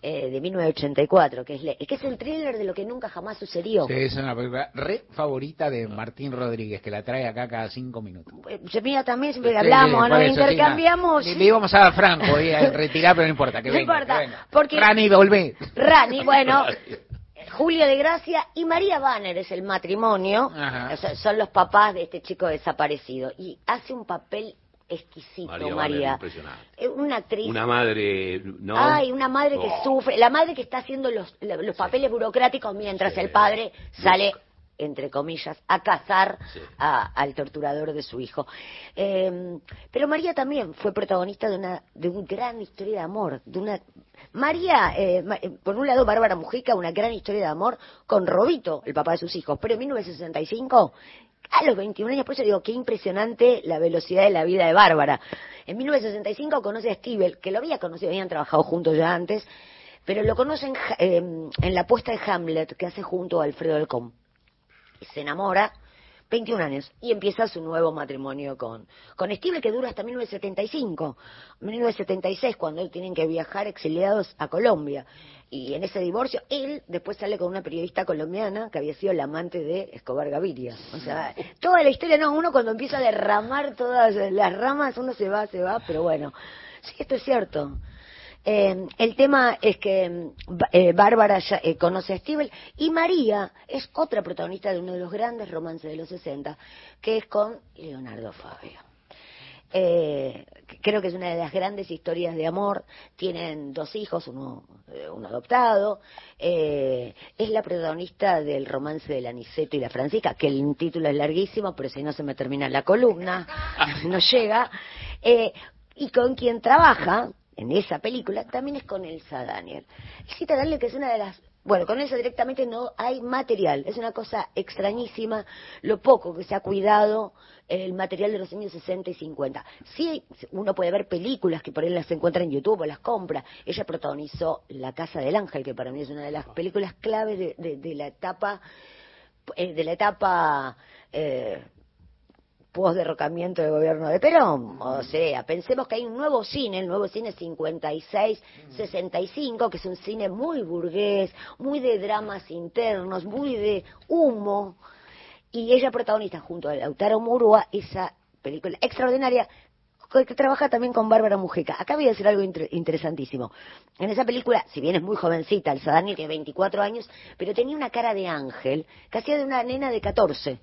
S4: eh, de 1984, que es, le- que es el thriller de lo que nunca jamás sucedió.
S1: Sí, es una película re favorita de Martín Rodríguez, que la trae acá cada cinco minutos.
S4: Eh, se mira también, siempre
S1: Sí,
S4: hablamos,
S1: eso, sí,
S4: intercambiamos.
S1: Le, le íbamos a dar franco, eh, a retirar, pero no importa, que
S4: No
S1: venga,
S4: importa,
S1: que venga.
S4: porque-
S1: Rani, volvé.
S4: Rani, bueno, Julio de Gracia y María Banner es el matrimonio,
S1: Ajá.
S4: o sea, son los papás de este chico desaparecido y hace un papel exquisito
S24: María,
S4: María.
S24: Impresionante.
S4: Eh, Una actriz
S24: Una madre, ¿no?
S4: Ay, una madre que
S24: Oh.
S4: sufre, la madre que está haciendo los, los papeles burocráticos mientras el padre sale, entre comillas, a cazar a- al torturador de su hijo. Eh, pero María también fue protagonista de una, de una gran historia de amor, de una María, eh, eh, por un lado Bárbara Mujica, una gran historia de amor con Robito, el papá de sus hijos, pero en 1965 a los 21 años, por eso digo, qué impresionante la velocidad de la vida de Bárbara. En 1965 conoce a Stiebel, que lo había conocido, habían trabajado juntos ya antes, pero lo conoce en, Ja- eh, en la puesta de Hamlet que hace junto a Alfredo Alcón. Se enamora, 21 años, y empieza su nuevo matrimonio con, con Stiebel, que dura hasta 1975. 1976, cuando tienen que viajar exiliados a Colombia. Y en ese divorcio, él después sale con una periodista colombiana que había sido la amante de Escobar Gaviria. O sea, toda la historia, no, uno cuando empieza a derramar todas las ramas, uno se va, se va, pero bueno, sí, esto es cierto. Eh, el tema es que eh, Bárbara ya, eh, conoce a Stiebel y María es otra protagonista de uno de los grandes romances de los 60, que es con Leonardo Fabio. Eh, creo que es una de las grandes historias de amor. Tienen dos hijos, uno, eh, uno adoptado. Eh, es la protagonista del romance del Aniceto y la Francisca, que el título es larguísimo, pero si no se me termina la columna, no llega. Eh, y con quien trabaja en esa película, también es con Elsa Daniel. Elsa Daniel, que es una de las... Bueno, con Elsa directamente no hay material, es una cosa extrañísima lo poco que se ha cuidado el material de los años 60 y 50. Sí, uno puede ver películas que por ahí las encuentra en YouTube o las compra. Ella protagonizó La Casa del Ángel, que para mí es una de las películas clave de, de- de la etapa eh, de la etapa eh, post-derrocamiento del gobierno de Perón. O sea, pensemos que hay un nuevo cine, el nuevo cine 56-65, que es un cine muy burgués, muy de dramas internos, muy de humo. Y ella protagonista junto a Lautaro Murúa esa película extraordinaria que trabaja también con Bárbara Mujica. Acá voy a decir algo inter- interesantísimo. En esa película, si bien es muy jovencita, Elsa Daniel tiene 24 años, pero tenía una cara de ángel, que hacía de una nena de 14.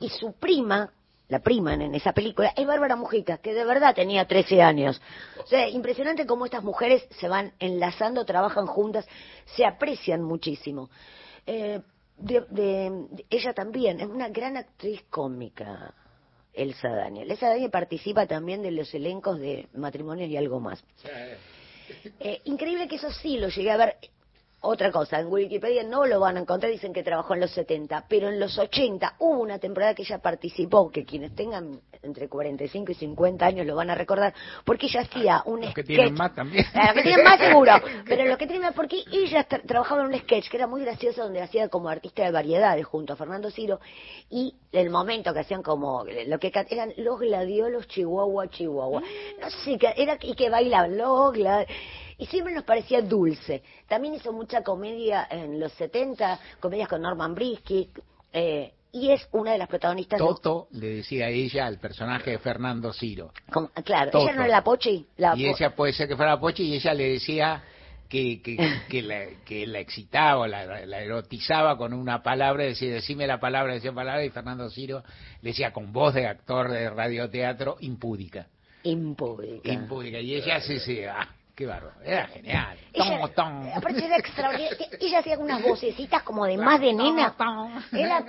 S4: Y su prima, la prima en, esa película, es Bárbara Mujica, que de verdad tenía 13 años. O sea, impresionante cómo estas mujeres se van enlazando, trabajan juntas, se aprecian muchísimo. Eh, de- de- de- ella también es una gran actriz cómica, Elsa Daniel. Elsa Daniel participa también de los elencos de matrimonios y algo más. Eh, increíble que eso sí lo llegué a ver. Otra cosa, en Wikipedia no lo van a encontrar, dicen que trabajó en los 70, pero en los 80 hubo una temporada que ella participó, que quienes tengan entre 45 y 50 años lo van a recordar, porque ella hacía un
S1: Los que
S4: sketch.
S1: tienen más también.
S4: Ah, Los que tienen más seguro, pero los que tienen más, porque ella tra- trabajaba en un sketch que era muy gracioso, donde hacía como artista de variedades junto a Fernando Ciro, y el momento que hacían como, lo que eran los gladiolos chihuahua chihuahua, no sé, que era, y que bailaban los glad- y siempre nos parecía dulce. También hizo mucha comedia en los 70, comedias con Norman Brisky, eh, y es una de las protagonistas de-
S1: Toto le decía a ella al personaje de Fernando Ciro.
S4: como- claro,
S1: Toto.
S4: ella no era la Pochi, la
S1: y ella puede ser que fuera Pochi y ella le decía que, que, que, la, que la excitaba, la, la erotizaba con una palabra, decía, decime la palabra, decía palabra, y Fernando Ciro le decía con voz de actor de radioteatro, impúdica.
S4: impúdica.
S1: Impúdica. Y ella sí, ah, qué bárbaro, era genial.
S4: Ella-
S1: Tom, tom.
S4: Aparte era extraordinaria. Ella hacía unas vocecitas como de más de nena. Era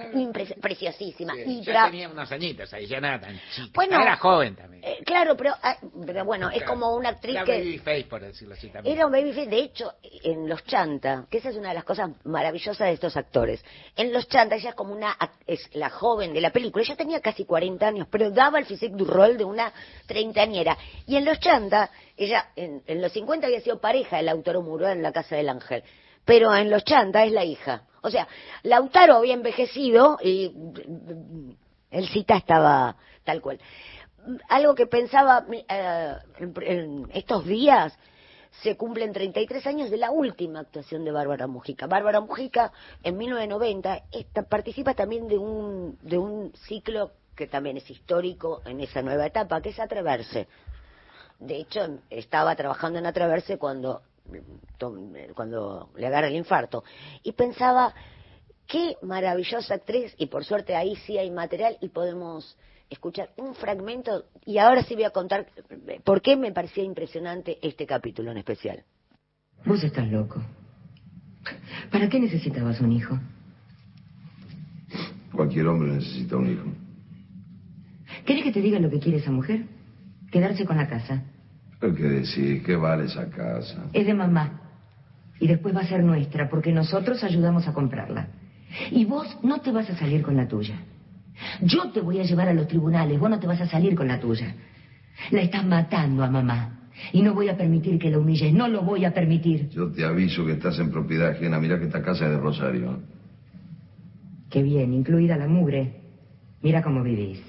S4: preciosísima. y tra-
S1: tenía unos añitos ahí, ya era tan chica.
S4: Bueno,
S1: era joven también.
S4: eh, claro, pero, ah, pero bueno, es como una actriz
S1: Era
S4: que...
S1: babyface, por decirlo así también.
S4: Era un babyface, de hecho, en Los Chanta, que esa es una de las cosas maravillosas de estos actores. En Los Chanta, ella es como una, es la joven de la película, ella tenía casi 40 años, pero daba el physique du rol de una treintañera. Y en Los Chanta, ella en, los 50 había sido pareja del Lautaro Murúa en La Casa del Ángel, pero en Los Chanta es la hija. O sea, Lautaro había envejecido y el cita estaba tal cual. Algo que pensaba eh, en estos días, se cumplen 33 años de la última actuación de Bárbara Mujica. Bárbara Mujica, en 1990, esta- participa también de un, de un ciclo que también es histórico en esa nueva etapa, que es Atreverse. De hecho, estaba trabajando en Atreverse cuando, cuando le agarra el infarto. Y pensaba, qué maravillosa actriz, y por suerte ahí sí hay material y podemos escuchar un fragmento. Y ahora sí voy a contar eh, por qué me parecía impresionante este capítulo en especial.
S27: Vos estás loco. ¿Para qué necesitabas un hijo?
S28: Cualquier hombre necesita un hijo.
S27: ¿Querés que te diga lo que quiere esa mujer? Quedarse con la casa.
S28: ¿Qué decir? ¿Qué vale esa casa?
S27: Es de mamá. Y después va a ser nuestra porque nosotros ayudamos a comprarla. Y vos no te vas a salir con la tuya. Yo te voy a llevar a los tribunales, vos no te vas a salir con la tuya. La estás matando a mamá. Y no voy a permitir que la humilles, no lo voy a permitir.
S28: Yo te aviso que estás en propiedad ajena. Mira que esta casa es de Rosario.
S27: Qué bien, incluida la mugre. Mira cómo vivís.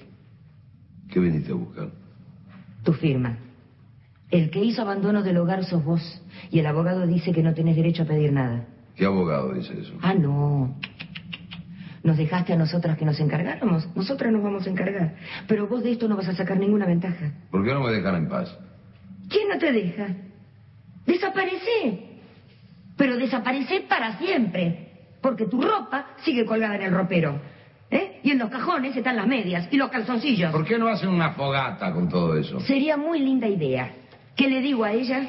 S28: ¿Qué viniste a buscar?
S27: Tu firma. El que hizo abandono del hogar sos vos. Y el abogado dice que no tenés derecho a pedir nada.
S28: ¿Qué abogado dice eso?
S27: Ah, no. Nos dejaste a nosotras que nos encargáramos. Nosotras nos vamos a encargar. Pero vos de esto no vas a sacar ninguna ventaja.
S28: ¿Por qué no me dejan en paz?
S27: ¿Quién no te deja? Desaparece. Pero desaparece para siempre. Porque tu ropa sigue colgada en el ropero. ¿Eh? Y en los cajones están las medias y los calzoncillos.
S28: ¿Por qué no hacen una fogata con todo eso?
S27: Sería muy linda idea. ¿Qué le digo a ella?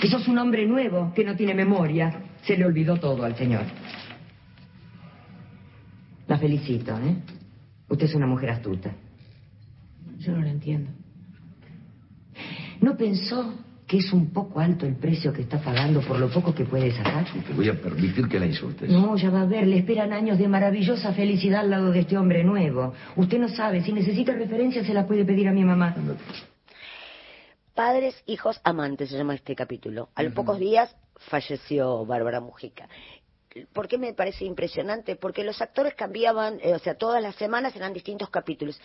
S27: Que sos un hombre nuevo, que no tiene memoria. Se le olvidó todo al señor. La felicito, ¿eh? Usted es una mujer astuta.
S2: Yo no lo entiendo.
S27: ¿No pensó que es un poco alto el precio que está pagando por lo poco que puede sacar?
S28: Y te voy a permitir que la insultes.
S27: No, ya va a ver, le esperan años de maravillosa felicidad al lado de este hombre nuevo. Usted no sabe, si necesita referencias se las puede pedir a mi mamá.
S4: Padres, hijos, amantes se llama este capítulo. A los pocos días falleció Bárbara Mujica. ¿Por qué me parece impresionante? Porque los actores cambiaban, eh, o sea, todas las semanas eran distintos capítulos.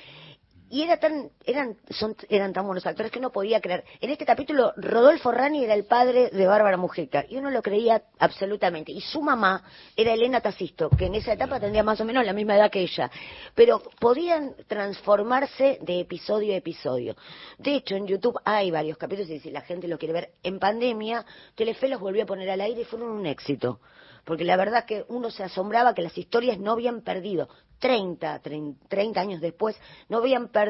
S4: Y era tan, eran, son, eran tan buenos actores que uno podía creer. En este capítulo, Rodolfo Rani era el padre de Bárbara Mujica, y uno lo creía absolutamente. Y su mamá era Elena Tacisto, que en esa etapa tendría más o menos la misma edad que ella. Pero podían transformarse de episodio a episodio. De hecho, en YouTube hay varios capítulos, y si la gente lo quiere ver, en pandemia, Telefe los volvió a poner al aire y fueron un éxito porque la verdad que uno se asombraba que las historias no habían perdido, 30, 30 años después, no habían perdido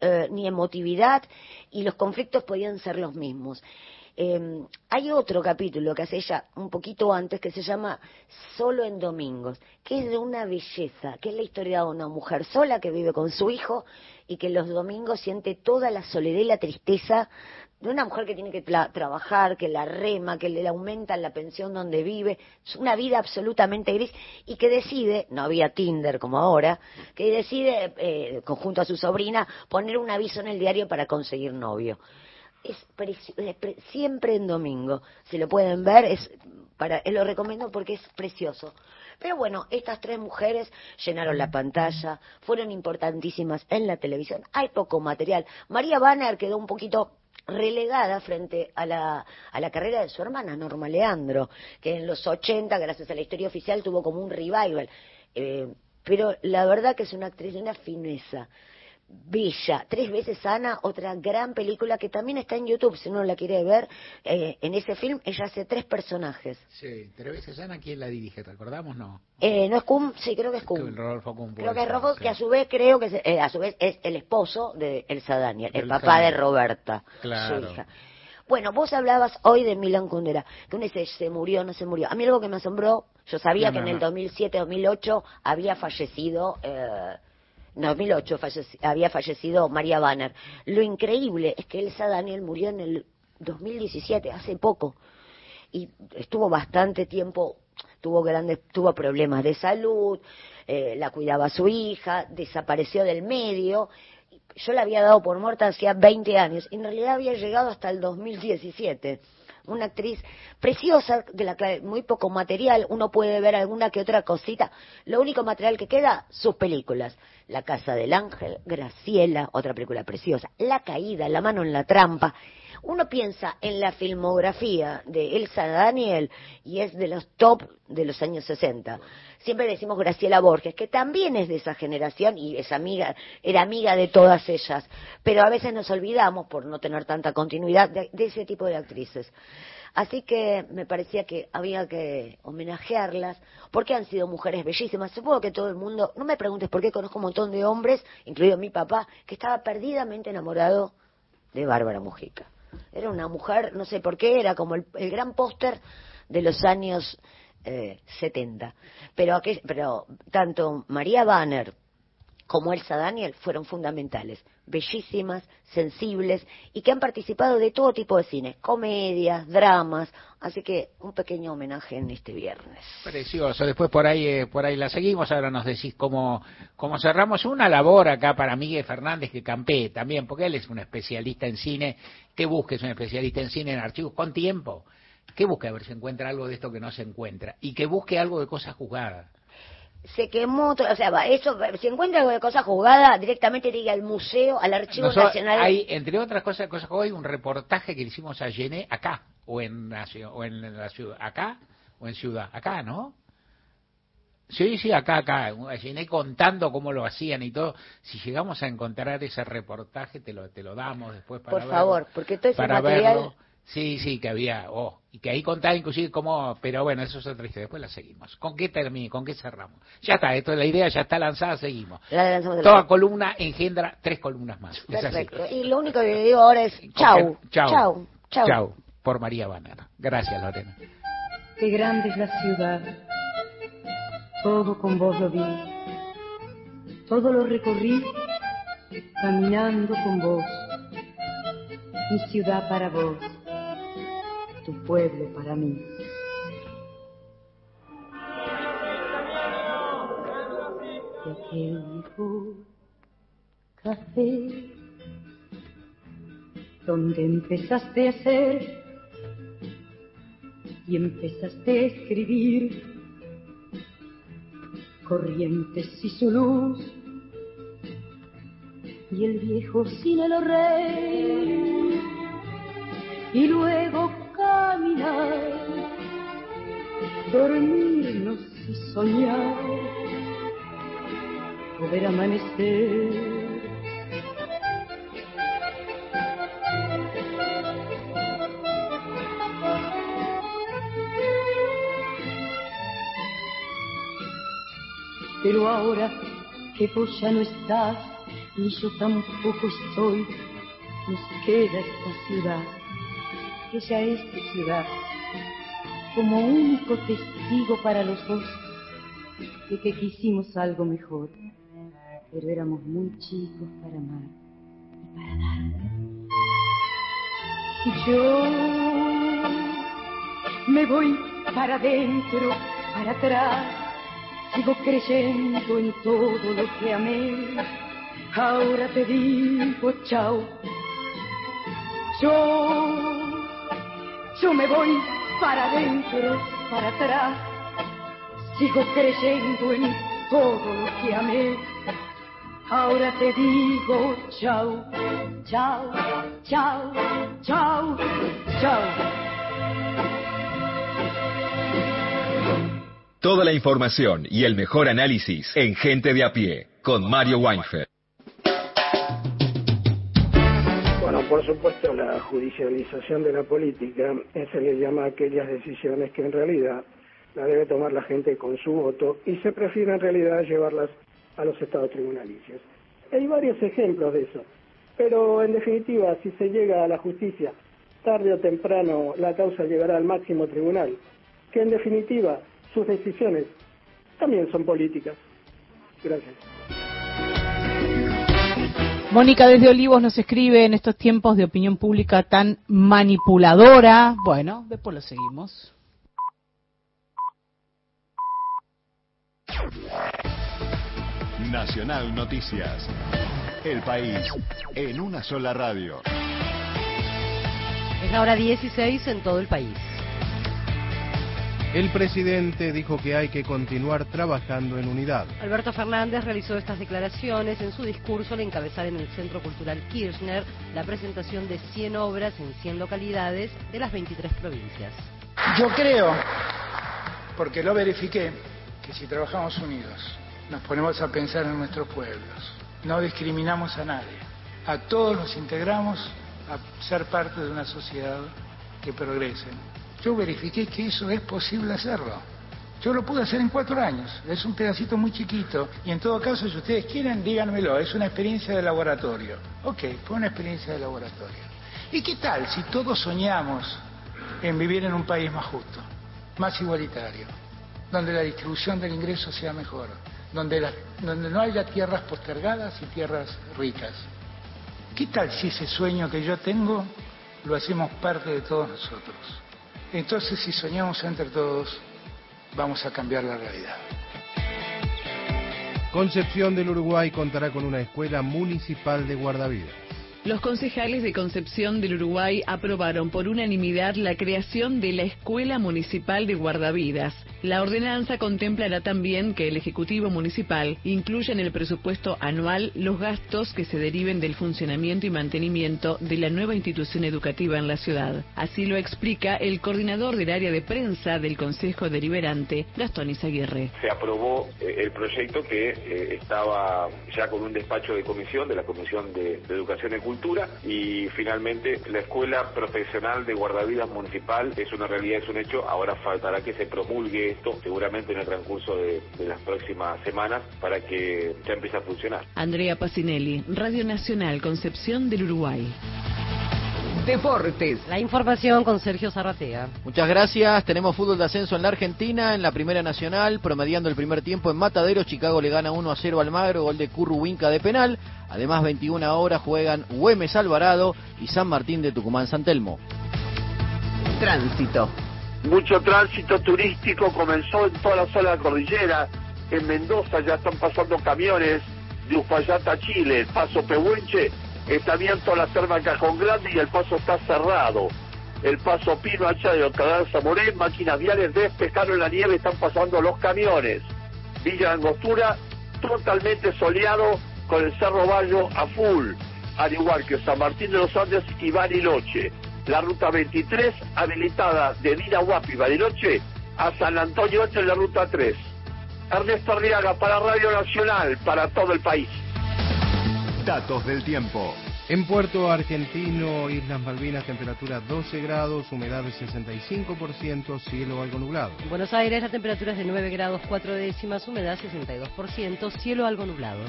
S4: eh, ni emotividad y los conflictos podían ser los mismos. Eh, hay otro capítulo que hace ella un poquito antes que se llama Solo en Domingos, que es de una belleza, que es la historia de una mujer sola que vive con su hijo y que los domingos siente toda la soledad y la tristeza de una mujer que tiene que tra- trabajar, que la rema, que le aumentan la pensión donde vive, es una vida absolutamente gris y que decide, no había Tinder como ahora, que decide, eh, conjunto a su sobrina, poner un aviso en el diario para conseguir novio. Es, es pre- siempre en domingo, si lo pueden ver, es para, eh, lo recomiendo porque es precioso. Pero bueno, estas tres mujeres llenaron la pantalla, fueron importantísimas en la televisión, hay poco material. María Banner quedó un poquito relegada frente a la, a la carrera de su hermana Norma Leandro, que en los 80, gracias a la historia oficial, tuvo como un revival. Eh, pero la verdad que es una actriz de una fineza. Bella, tres veces Ana, otra gran película que también está en YouTube, si uno la quiere ver. Eh, en ese film ella hace tres personajes.
S1: Sí, tres veces Ana, ¿quién la dirige? ¿Recordamos? No.
S4: Eh, ¿No es Cum? Sí, creo que es Cum.
S1: Rodolfo.
S4: Creo que es Rofo,
S1: sí.
S4: que a su vez creo que es, eh, a su vez es el esposo de Elsa Daniel, el papá de. Roberta,
S1: Claro.
S4: su hija. Bueno, vos hablabas hoy de Milan Kundera, que uno dice, se murió, no se murió. A mí algo que me asombró, yo sabía
S1: No,
S4: que
S1: no,
S4: en el
S1: no.
S4: 2007-2008 había fallecido, eh, 2008 falleci- había fallecido María Banner. Lo increíble es que Elsa Daniel murió en el 2017, hace poco y estuvo bastante tiempo, tuvo grandes, tuvo problemas de salud, eh, la cuidaba su hija, desapareció del medio. Yo la había dado por muerta hacía 20 años, en realidad había llegado hasta el 2017. Una actriz preciosa, de la que muy poco material, uno puede ver alguna que otra cosita. Lo único material que queda, sus películas. La Casa del Ángel, Graciela, otra película preciosa. La Caída, La Mano en la Trampa. Uno piensa en la filmografía de Elsa Daniel y es de los top de los años 60. Siempre decimos Graciela Borges, que también es de esa generación y es amiga, era amiga de todas ellas. Pero a veces nos olvidamos, por no tener tanta continuidad, de, de ese tipo de actrices. Así que me parecía que había que homenajearlas, porque han sido mujeres bellísimas. Supongo que todo el mundo, no me preguntes por qué conozco un montón de hombres, incluido mi papá, que estaba perdidamente enamorado de Bárbara Mujica. Era una mujer, no sé por qué, era como el, el gran póster de los años eh, 70. Pero, pero tanto María Banner como Elsa Daniel fueron fundamentales, bellísimas, sensibles y que han participado de todo tipo de cine, comedias, dramas, así que un pequeño homenaje en este viernes.
S1: Precioso. Después por ahí eh, por ahí la seguimos. Ahora nos decís cómo, cómo cerramos. Una labor acá para Miguel Fernández que campee también, porque él es un especialista en cine. Que busque es un especialista en cine, en archivos, con tiempo. Que busque a ver si encuentra algo de esto que no se encuentra. Y que busque algo de cosas juzgadas.
S4: Se quemó, o sea, eso, si encuentra cosa jugada, directamente diga al museo, al Archivo
S1: Nosotros-
S4: Nacional.
S1: Hay, entre otras cosas, cosas hoy un reportaje que le hicimos a Gené acá, o en, la, o en la ciudad, acá, o en ciudad, acá, ¿no? Sí, sí, acá, acá, a Gené contando cómo lo hacían y todo. Si llegamos a encontrar ese reportaje, te lo, te lo damos después para
S4: Por
S1: verlo.
S4: favor, porque todo ese
S1: para
S4: material-
S1: verlo. Sí, sí, que había, oh, y que ahí contaba inclusive cómo, pero bueno, eso es otra historia, después la seguimos. ¿Con qué termine? ¿Con qué cerramos? Ya está, esto la idea ya está lanzada, seguimos.
S4: La lanzamos de
S1: Toda
S4: la-
S1: columna engendra tres columnas más. Es así.
S4: Perfecto. Y lo único que le digo ahora es chau,
S1: Chau.
S4: chau, chau.
S1: Chau. Por María Banner. Gracias, Lorena.
S25: Qué grande es la ciudad. Todo con vos lo vi. Todo lo recorrí caminando con vos. mi ciudad para vos, tu pueblo para mí. Aquel café donde empezaste a ser y empezaste a escribir corrientes y su luz y el viejo sin el rey y luego dormirnos y soñar poder amanecer. Pero ahora que vos ya no estás, ni yo tampoco estoy, nos queda esta ciudad, que ya es tu ciudad, como único testigo para los dos de que quisimos algo mejor, pero éramos muy chicos para amar y para dar. Yo me voy para adentro, para atrás Sigo creyendo en todo lo que amé. Ahora te digo chao. Yo, yo me voy para adentro, para atrás. Sigo creyendo en todo lo que amé. Ahora te digo chao, chao, chao, chao, chao.
S9: Toda la información y el mejor análisis en Gente de a pie con Mario Weinfeld.
S29: Por supuesto, la judicialización de la política se le llama a aquellas decisiones que en realidad la debe tomar la gente con su voto y se prefiere en realidad llevarlas a los estados tribunalicios. Hay varios ejemplos de eso, pero en definitiva, si se llega a la justicia, tarde o temprano la causa llegará al máximo tribunal, que en definitiva sus decisiones también son políticas. Gracias.
S2: Mónica desde Olivos nos escribe en estos tiempos de opinión pública tan manipuladora. Bueno, después lo seguimos.
S30: Nacional Noticias. El país en una sola radio.
S31: Es la hora 16 en todo el país.
S12: El presidente dijo que hay que continuar trabajando en unidad.
S31: Alberto Fernández realizó estas declaraciones en su discurso al encabezar en el Centro Cultural Kirchner la presentación de 100 obras en 100 localidades de las 23 provincias.
S32: Yo creo, porque lo verifiqué, que si trabajamos unidos, nos ponemos a pensar en nuestros pueblos, no discriminamos a nadie, a todos los integramos a ser parte de una sociedad que progrese. Yo verifiqué que eso es posible hacerlo. Yo lo pude hacer en cuatro años. Es un pedacito muy chiquito. Y en todo caso, si ustedes quieren, díganmelo. Es una experiencia de laboratorio. Ok, fue una experiencia de laboratorio. ¿Y qué tal si todos soñamos en vivir en un país más justo, más igualitario, donde la distribución del ingreso sea mejor, donde, la- donde no haya tierras postergadas y tierras ricas? ¿Qué tal si ese sueño que yo tengo lo hacemos parte de todos nosotros? Entonces, si soñamos entre todos, vamos a cambiar la realidad.
S12: Concepción del Uruguay contará con una escuela municipal de guardavidas.
S33: Los concejales de Concepción del Uruguay aprobaron por unanimidad la creación de la Escuela Municipal de Guardavidas. La ordenanza contemplará también que el Ejecutivo Municipal incluya en el presupuesto anual los gastos que se deriven del funcionamiento y mantenimiento de la nueva institución educativa en la ciudad. Así lo explica el coordinador del área de prensa del Consejo Deliberante, Gastón Izaguirre.
S34: se aprobó eh, el proyecto que eh, estaba ya con un despacho de comisión, de la Comisión de, de Educación y Cultura, y finalmente la Escuela Profesional de Guardavidas Municipal es una realidad, es un hecho, ahora faltará que se promulgue esto seguramente en el transcurso de, de las próximas semanas para que ya empiece a funcionar.
S33: Andrea Pacinelli, Radio Nacional Concepción del Uruguay.
S5: Deportes.
S31: La información con Sergio Zarratea.
S35: Muchas gracias. Tenemos fútbol de ascenso en la Argentina, en la Primera Nacional, promediando el primer tiempo en Matadero. Chicago le gana 1 a 0 al Magro, gol de Curru Winca de penal. Además, 21 horas juegan Güemes Alvarado y San Martín de Tucumán San Telmo.
S5: Tránsito.
S36: Mucho tránsito turístico comenzó en toda la zona de la cordillera. En Mendoza ya están pasando camiones de Uspallata a Chile. El paso Pehuenche está abierto a la terma Cajón Grande y el paso está cerrado. El paso Pino Hacha de Octadal Zamoré, máquinas viales despejaron la nieve, están pasando los camiones. Villa Angostura, totalmente soleado con el Cerro Bayo a full, al igual que San Martín de los Andes y Bariloche. La ruta 23 habilitada de Dinahuapi Bariloche a San Antonio Este en la ruta 3. Ernesto Arriaga para Radio Nacional, para todo el país.
S30: Datos del tiempo.
S12: En Puerto Argentino, Islas Malvinas, temperatura 12 grados, humedad de 65%, cielo algo nublado.
S31: En Buenos Aires la temperatura es de 9 grados 4 décimas, humedad 62%, cielo algo nublado.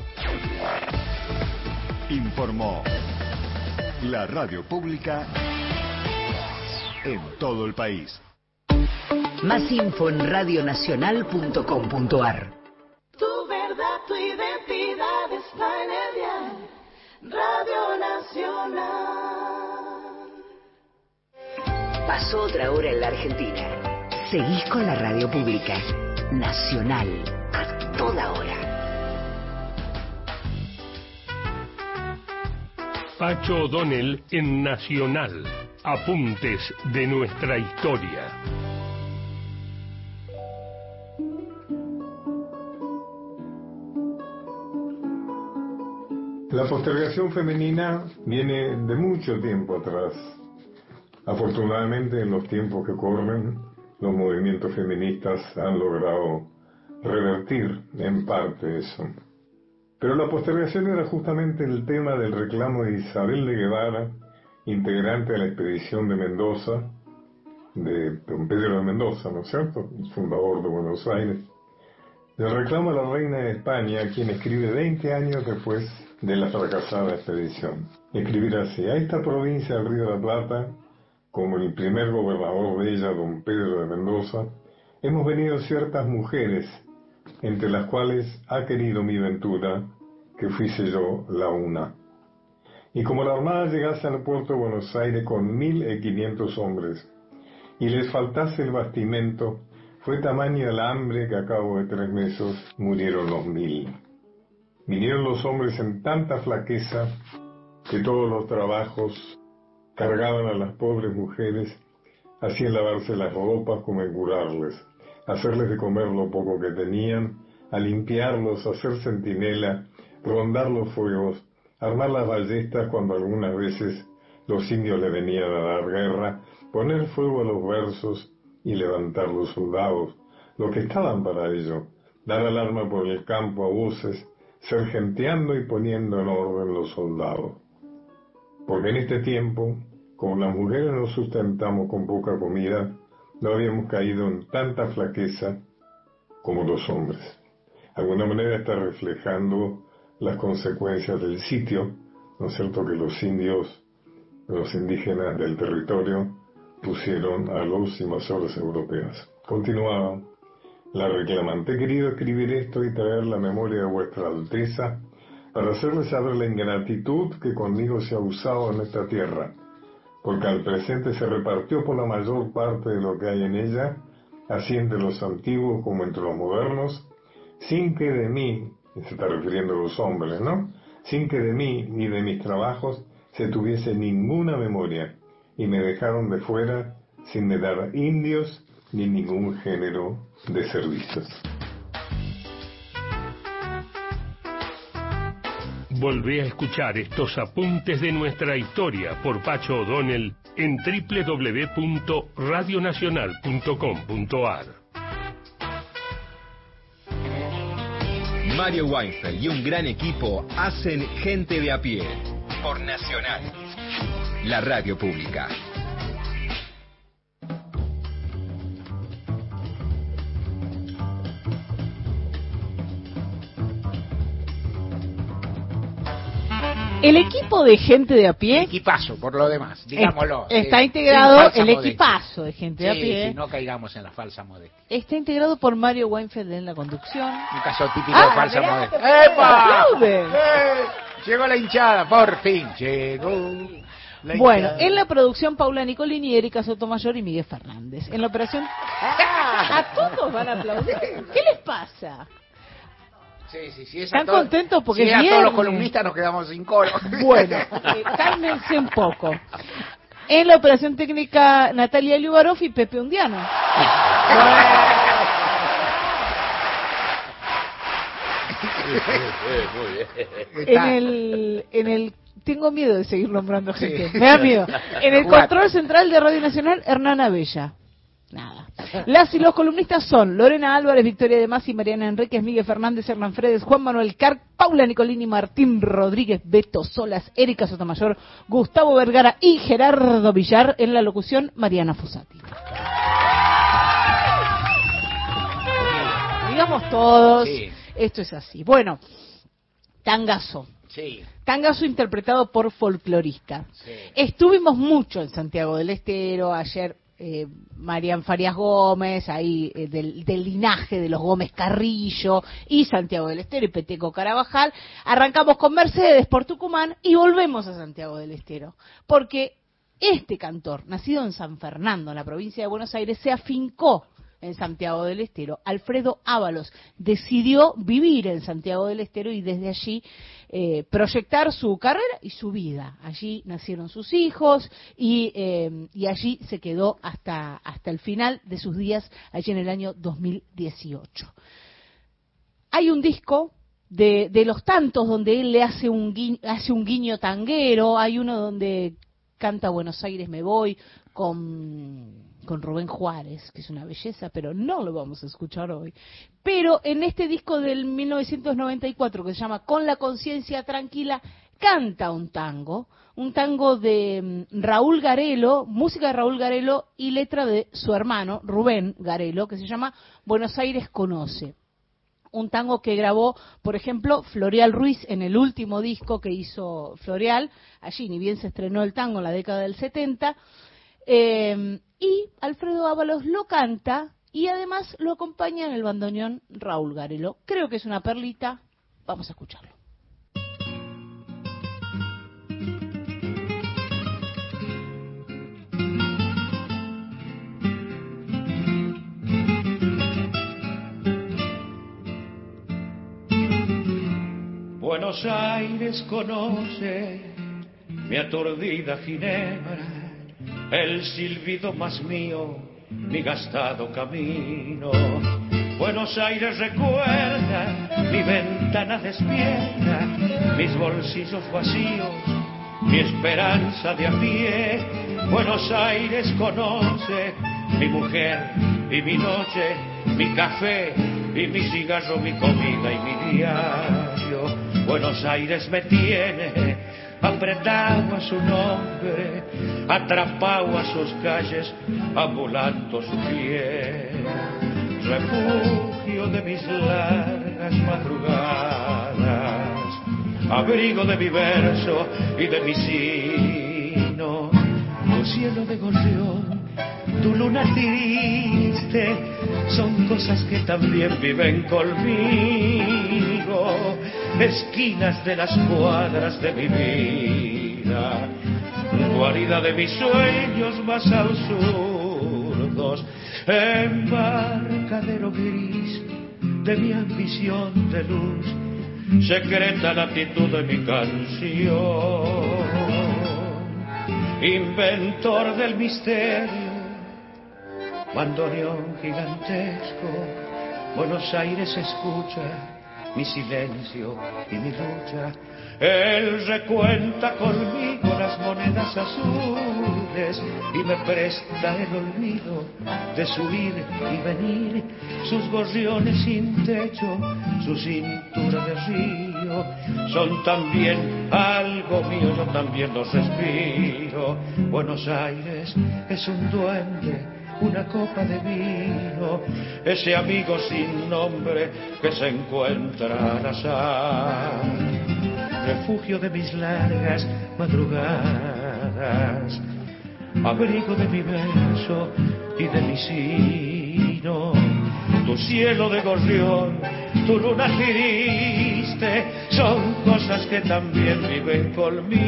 S30: Informó la radio pública en todo el país.
S5: Más info en radionacional.com.ar.
S37: Tu verdad, tu identidad está en el dial. Radio Nacional.
S5: Pasó otra hora en la Argentina. Seguís con la radio pública. Nacional. A toda hora.
S20: Pacho O'Donnell en Nacional. Apuntes de nuestra historia.
S38: La postergación femenina viene de mucho tiempo atrás. Afortunadamente en los tiempos que corren, los movimientos feministas han logrado revertir en parte eso. Pero la postergación era justamente el tema del reclamo de Isabel de Guevara, integrante de la expedición de Mendoza, de don Pedro de Mendoza, ¿no es cierto?, fundador de Buenos Aires. Le reclamo a la reina de España, quien escribe 20 años después de la fracasada expedición. Escribir así, a esta provincia del Río de la Plata, como el primer gobernador de ella, don Pedro de Mendoza, hemos venido ciertas mujeres, entre las cuales ha querido mi ventura, que fuese yo la una. Y como la Armada llegase al puerto de Buenos Aires con mil y quinientos hombres, y les faltase el bastimento, fue tamaño el hambre que a cabo de tres meses murieron los mil. Vinieron los hombres en tanta flaqueza que todos los trabajos cargaban a las pobres mujeres, hacían lavarse las ropas como en curarles, hacerles de comer lo poco que tenían, a limpiarlos, hacer centinela, rondar los fuegos, armar las ballestas cuando algunas veces los indios le venían a dar guerra, poner fuego a los versos y levantar los soldados, lo que estaban para ello, dar alarma por el campo a voces, sergenteando y poniendo en orden los soldados. Porque en este tiempo, como las mujeres nos sustentamos con poca comida, no habíamos caído en tanta flaqueza como los hombres. De alguna manera está reflejando las consecuencias del sitio, ¿no es cierto?, que los indios, los indígenas del territorio, pusieron a los invasores europeos. Continuaba la reclamante. Querido escribir esto y traer la memoria de vuestra Alteza para hacerles saber la ingratitud que conmigo se ha usado en esta tierra, porque al presente se repartió por la mayor parte de lo que hay en ella, así entre los antiguos como entre los modernos, sin que de mí, se está refiriendo a los hombres, ¿no? Sin que de mí ni de mis trabajos se tuviese ninguna memoria, y me dejaron de fuera sin me dar indios ni ningún género de servicios.
S20: Volvé a escuchar estos apuntes de nuestra historia por Pacho O'Donnell en www.radionacional.com.ar.
S9: Mario Weinfeld y un gran equipo hacen gente de a pie por Nacional, la radio pública.
S2: El equipo de gente de a pie
S1: Equipazo, por lo demás, digámoslo.
S2: es- está
S1: eh,
S2: integrado el
S1: modestia.
S2: equipazo de gente de a pie.
S1: sí, no caigamos en la falsa modestia.
S2: Está integrado por Mario Weinfeld en la conducción.
S1: Un caso típico
S2: Ah,
S1: de falsa modestia. ¡Epa! ¡Eh! Llegó la hinchada, por fin. Llegó la
S2: Bueno,
S1: hinchada.
S2: en la producción Paula Nicolini, Erika Sotomayor y Miguel Fernández. En la operación... A todos van a aplaudir. ¿Qué les pasa?
S1: Sí, sí, sí, es
S2: ¿Están contentos porque
S1: sí,
S2: es
S1: a todos los columnistas nos quedamos sin coro.
S2: Bueno, eh, cálmense un poco. En la operación técnica Natalia Liubarov y Pepe Undiano. En el, en el tengo miedo de seguir nombrando gente. Me da miedo. En el control central de Radio Nacional, Hernán Abella. Nada. Las y los columnistas son Lorena Álvarez, Victoria de Masi, Mariana Enríquez, Miguel Fernández, Hernán Fredes, Juan Manuel Carc, Paula Nicolini, Martín Rodríguez, Beto Solas, Erika Sotomayor, Gustavo Vergara y Gerardo Villar. En la locución, Mariana Fusati. Digamos todos,
S1: Sí.
S2: esto es así. Bueno, Tangazo.
S1: Sí.
S2: Tangazo interpretado por folclorista. Estuvimos mucho en Santiago del Estero, ayer eh, Marian Farias Gómez, ahí eh, del, del linaje de los Gómez Carrillo, y Santiago del Estero y Peteco Carabajal. Arrancamos con Mercedes por Tucumán y volvemos a Santiago del Estero, porque este cantor, nacido en San Fernando, en la provincia de Buenos Aires, se afincó en Santiago del Estero. Alfredo Ábalos decidió vivir en Santiago del Estero y desde allí eh, proyectar su carrera y su vida. Allí nacieron sus hijos y, eh, y allí se quedó hasta, hasta el final de sus días, allí en el año 2018. Hay un disco de, los tantos donde él le hace un guiño tanguero, hay uno donde canta Buenos Aires me voy con, con Rubén Juárez, que es una belleza, pero no lo vamos a escuchar hoy. Pero en este disco del 1994 que se llama Con la conciencia tranquila, canta un tango, un tango de mm, Raúl Garelo, música de Raúl Garelo y letra de su hermano Rubén Garelo, que se llama Buenos Aires conoce. Un tango que grabó, por ejemplo, Floreal Ruiz en el último disco que hizo Floreal, allí ni bien se estrenó el tango en la década del 70, eh, y Alfredo Ábalos lo canta y además lo acompaña en el bandoneón Raúl Garelo. Creo que es una perlita, vamos a escucharlo.
S39: Buenos Aires conoce mi aturdida ginebra, el silbido más mío, mi gastado camino. Buenos Aires recuerda mi ventana despierta, mis bolsillos vacíos, mi esperanza de a pie. Buenos Aires conoce mi mujer y mi noche, mi café y mi cigarro, mi comida y mi diario. Buenos Aires me tiene apretado a su nombre, atrapado a sus calles, ambulando su pie. Refugio de mis largas madrugadas, abrigo de mi verso y de mi sino, tu cielo de gorrión, tu luna triste, son cosas que también viven conmigo, esquinas de las cuadras de mi vida, guarida de mis sueños más absurdos, embarcadero gris de mi ambición de luz, secreta latitud de mi canción, inventor del misterio, bandoneón gigantesco, Buenos Aires escucha mi silencio y mi lucha. Él recuenta conmigo las monedas azules y me presta el olvido de su ir y venir, sus gorriones sin techo, su cintura de río, son también algo mío, yo también los respiro. Buenos Aires es un duende una copa de vino, ese amigo sin nombre que se encuentra al azar. refugio de mis largas madrugadas, abrigo de mi verso y de mi sino, tu cielo de gorrión, tu luna triste, son cosas que también viven conmigo,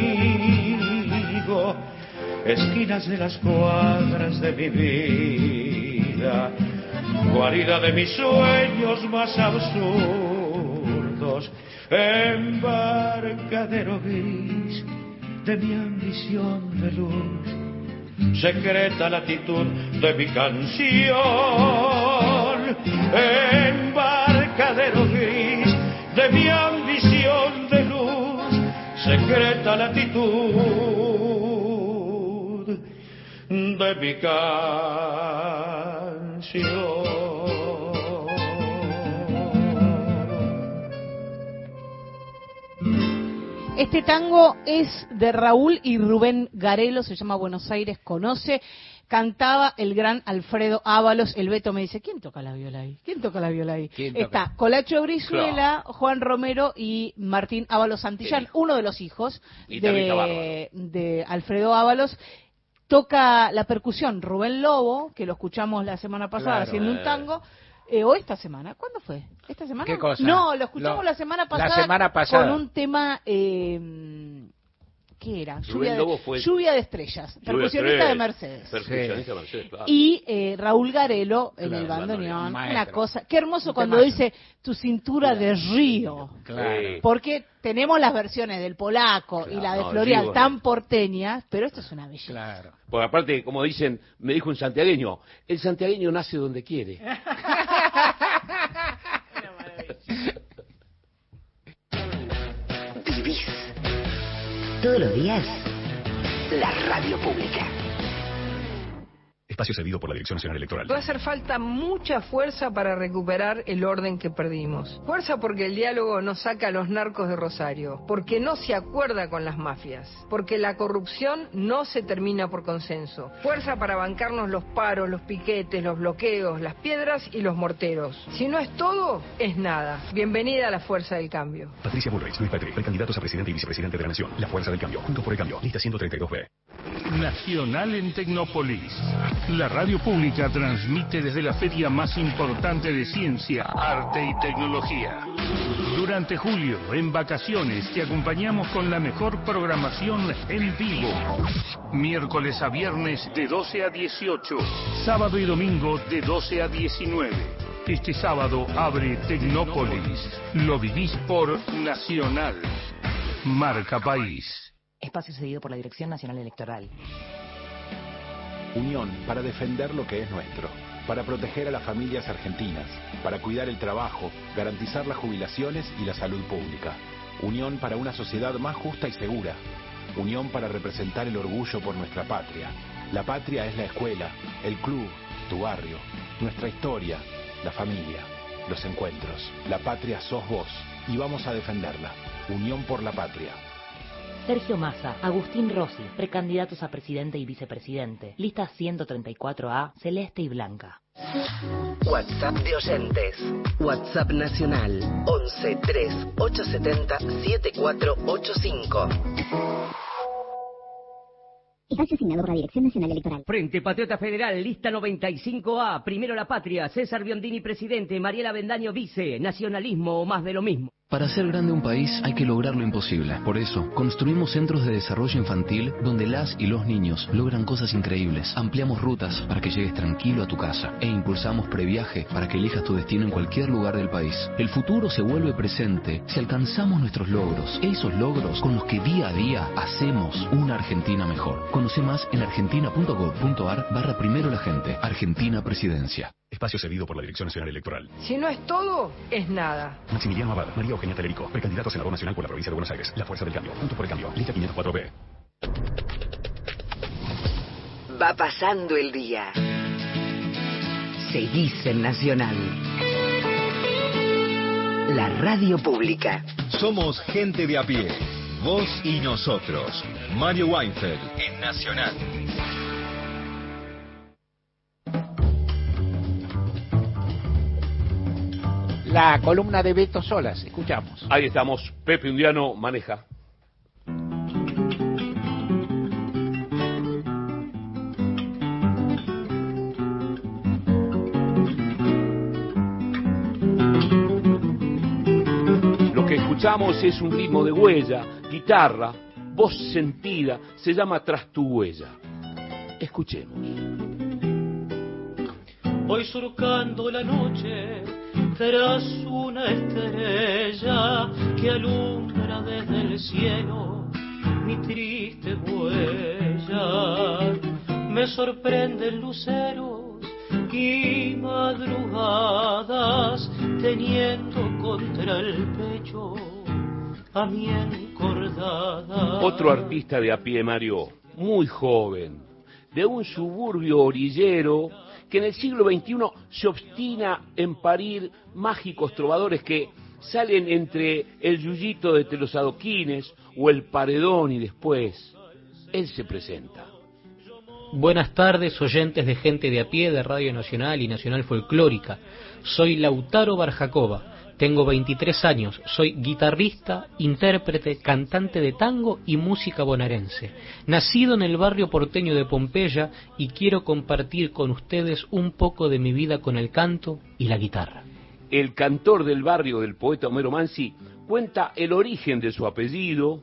S39: esquinas de las cuadras de mi vida, guarida de mis sueños más absurdos, embarcadero gris de mi ambición de luz, secreta latitud de mi canción, embarcadero gris de mi ambición de luz, secreta latitud de mi canción.
S2: Este tango es de Raúl y Rubén Garelo, se llama Buenos Aires Conoce. Cantaba el gran Alfredo Ábalos. El Beto me dice, ¿quién toca la viola ahí? ¿Quién toca la viola ahí? Está Colacho Brizuela, Juan Romero y Martín Ábalos Santillán, uno de los hijos de, de Alfredo Ábalos. Toca la percusión Rubén Lobo, que lo escuchamos la semana pasada
S1: Claro.
S2: haciendo un
S1: Eh.
S2: tango. eh, o esta semana, ¿cuándo fue? ¿Esta semana?
S1: ¿Qué cosa?
S2: No, lo escuchamos
S1: Lo-
S2: la semana
S1: la
S2: pasada.
S1: semana pasada.
S2: Con un tema, eh, ¿qué era? Lluvia,
S3: Rubén
S2: de,
S3: Lobo fue-
S2: lluvia de estrellas,
S3: Lluvia
S2: percusionista de. Mercedes.
S3: Percusionista de Mercedes, claro.
S2: Y eh, Raúl Garelo en
S3: Claro,
S2: el bandoneón, una cosa, qué hermoso
S3: Un
S2: cuando dice tu cintura de río.
S1: Claro.
S2: Porque tenemos las versiones del polaco y la de
S3: no,
S2: Florial
S3: digo,
S2: tan porteñas, pero esto es una belleza.
S1: Claro.
S3: Porque aparte, como dicen, me dijo un santiagueño, el santiagueño nace donde quiere.
S5: Vivís. Todos los días. La radio pública.
S40: Espacio cedido por la Dirección Nacional Electoral.
S41: Va a hacer falta mucha fuerza para recuperar el orden que perdimos. Fuerza porque el diálogo no saca a los narcos de Rosario, porque no se acuerda con las mafias, porque la corrupción no se termina por consenso. Fuerza para bancarnos los paros, los piquetes, los bloqueos, las piedras y los morteros. Si no es todo, es nada. Bienvenida a la fuerza del cambio.
S40: Patricia Bullrich, Luis Petri, precandidatos a presidente y vicepresidente de la Nación. La Fuerza del Cambio. Juntos por el Cambio. Lista 132B.
S20: Nacional en Tecnópolis. La radio pública transmite desde la feria más importante de ciencia, arte y tecnología. Durante julio, en vacaciones, te acompañamos con la mejor programación en vivo. Miércoles a viernes de 12 a 18. Sábado y domingo de 12 a 19. Este sábado abre Tecnópolis. Lo vivís por Nacional. Marca País.
S27: Espacio cedido por la Dirección Nacional Electoral.
S10: Unión para defender lo que es nuestro, para proteger a las familias argentinas, para cuidar el trabajo, garantizar las jubilaciones y la salud pública. Unión para una sociedad más justa y segura. Unión para representar el orgullo por nuestra patria. La patria es la escuela, el club, tu barrio, nuestra historia, la familia, los encuentros. La patria sos vos y vamos a defenderla. Unión por la patria.
S42: Sergio Massa, Agustín Rossi, precandidatos a presidente y vicepresidente. Lista 134A, celeste y blanca.
S5: WhatsApp de oyentes. WhatsApp nacional 11 3 870 7485.
S43: Espacio asignado por la Dirección Nacional Electoral.
S44: Frente Patriota Federal, lista 95A, primero la patria, César Biondini presidente, Mariela Bendaño vice, nacionalismo o más de lo mismo.
S45: Para hacer grande un país hay que lograr lo imposible. Por eso, construimos centros de desarrollo infantil donde las y los niños logran cosas increíbles. Ampliamos rutas para que llegues tranquilo a tu casa e impulsamos previaje para que elijas tu destino en cualquier lugar del país. El futuro se vuelve presente si alcanzamos nuestros logros, esos logros con los que día a día hacemos una Argentina mejor. Conoce más en argentina.gov.ar barra primero la gente. Argentina Presidencia.
S40: Espacio cedido por la Dirección Nacional Electoral.
S41: Si no es todo, es nada.
S40: Maximiliano Abad, María Eugenia Telerico, precandidato a senador nacional por la provincia de Buenos Aires. La Fuerza del Cambio. Juntos por el Cambio. Lista 504B.
S5: Va pasando el día. Seguís en Nacional. La radio pública.
S9: Somos gente de a pie. Vos y nosotros. Mario Weinfeld en Nacional.
S1: la columna de Beto Solas. Escuchamos.
S3: Ahí estamos. Pepe Undiano maneja. Lo que escuchamos es un ritmo de huella, guitarra, voz sentida, se llama Tras tu huella. Escuchemos.
S46: Voy surcando la noche tras una estrella que alumbra desde el cielo mi triste huella. Me sorprenden luceros y madrugadas teniendo contra el pecho a mi encordada.
S3: Otro artista de a pie, Mario, muy joven, de un suburbio orillero que en el siglo XXI se obstina en parir mágicos trovadores que salen entre el yuyito de los adoquines o el paredón y después él se presenta.
S47: Buenas tardes, oyentes de gente de a pie de Radio Nacional y Nacional Folclórica. Soy Lautaro Barjacova. Tengo 23 años, soy guitarrista, intérprete, cantante de tango y música bonaerense. Nacido en el barrio porteño de Pompeya y quiero compartir con ustedes un poco de mi vida con el canto y la guitarra.
S3: El cantor del barrio del poeta Homero Mansi cuenta el origen de su apellido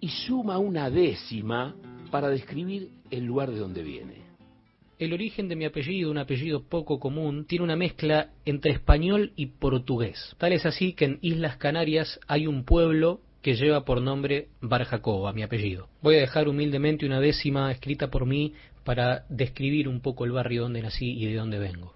S3: y suma una décima para describir el lugar de donde viene.
S47: El origen de mi apellido, un apellido poco común, tiene una mezcla entre español y portugués. Tal es así que en Islas Canarias hay un pueblo que lleva por nombre Barjacoba, mi apellido. Voy a dejar humildemente una décima escrita por mí para describir un poco el barrio donde nací y de dónde vengo.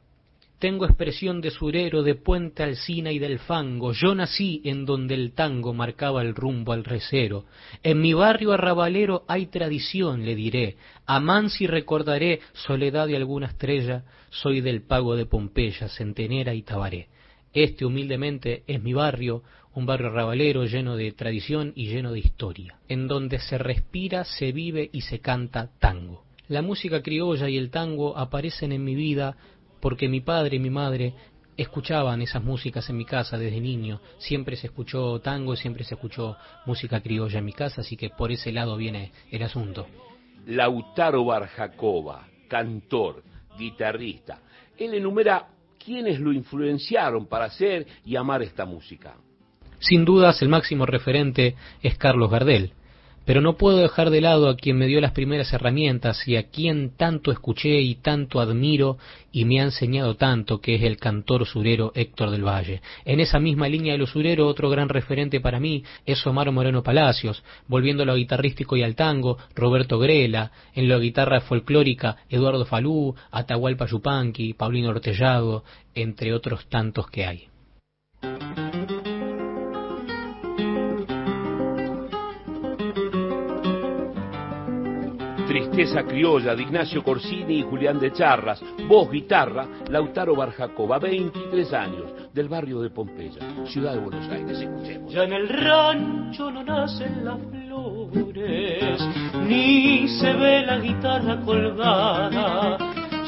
S47: Tengo expresión de surero, de puente alcina y del fango. Yo nací en donde el tango marcaba el rumbo al recero. En mi barrio arrabalero hay tradición, le diré. A Mansi recordaré soledad de alguna estrella. Soy del pago de Pompeya, Centenera y Tabaré. Este humildemente es mi barrio, un barrio arrabalero lleno de tradición y lleno de historia, en donde se respira, se vive y se canta tango. La música criolla y el tango aparecen en mi vida porque mi padre y mi madre escuchaban esas músicas en mi casa desde niño. Siempre se escuchó tango, siempre se escuchó música criolla en mi casa, así que por ese lado viene el asunto.
S3: Lautaro Barjacova, cantor, guitarrista. Él enumera quiénes lo influenciaron para hacer y amar esta música.
S47: Sin dudas, el máximo referente es Carlos Gardel pero no puedo dejar de lado a quien me dio las primeras herramientas y a quien tanto escuché y tanto admiro y me ha enseñado tanto, que es el cantor surero Héctor del Valle. En esa misma línea de lo surero, otro gran referente para mí es Omar Moreno Palacios, volviendo a lo guitarrístico y al tango, Roberto Grela, en la guitarra folclórica, Eduardo Falú, Atahualpa Yupanqui, Paulino Ortellado, entre otros tantos que hay.
S3: Tristeza criolla de Ignacio Corsini y Julián de Charras. Voz, guitarra, Lautaro Barjacova, 23 años, del barrio de Pompeya, ciudad de Buenos Aires. Escuchemos.
S46: Ya en el rancho no nacen las flores, ni se ve la guitarra colgada,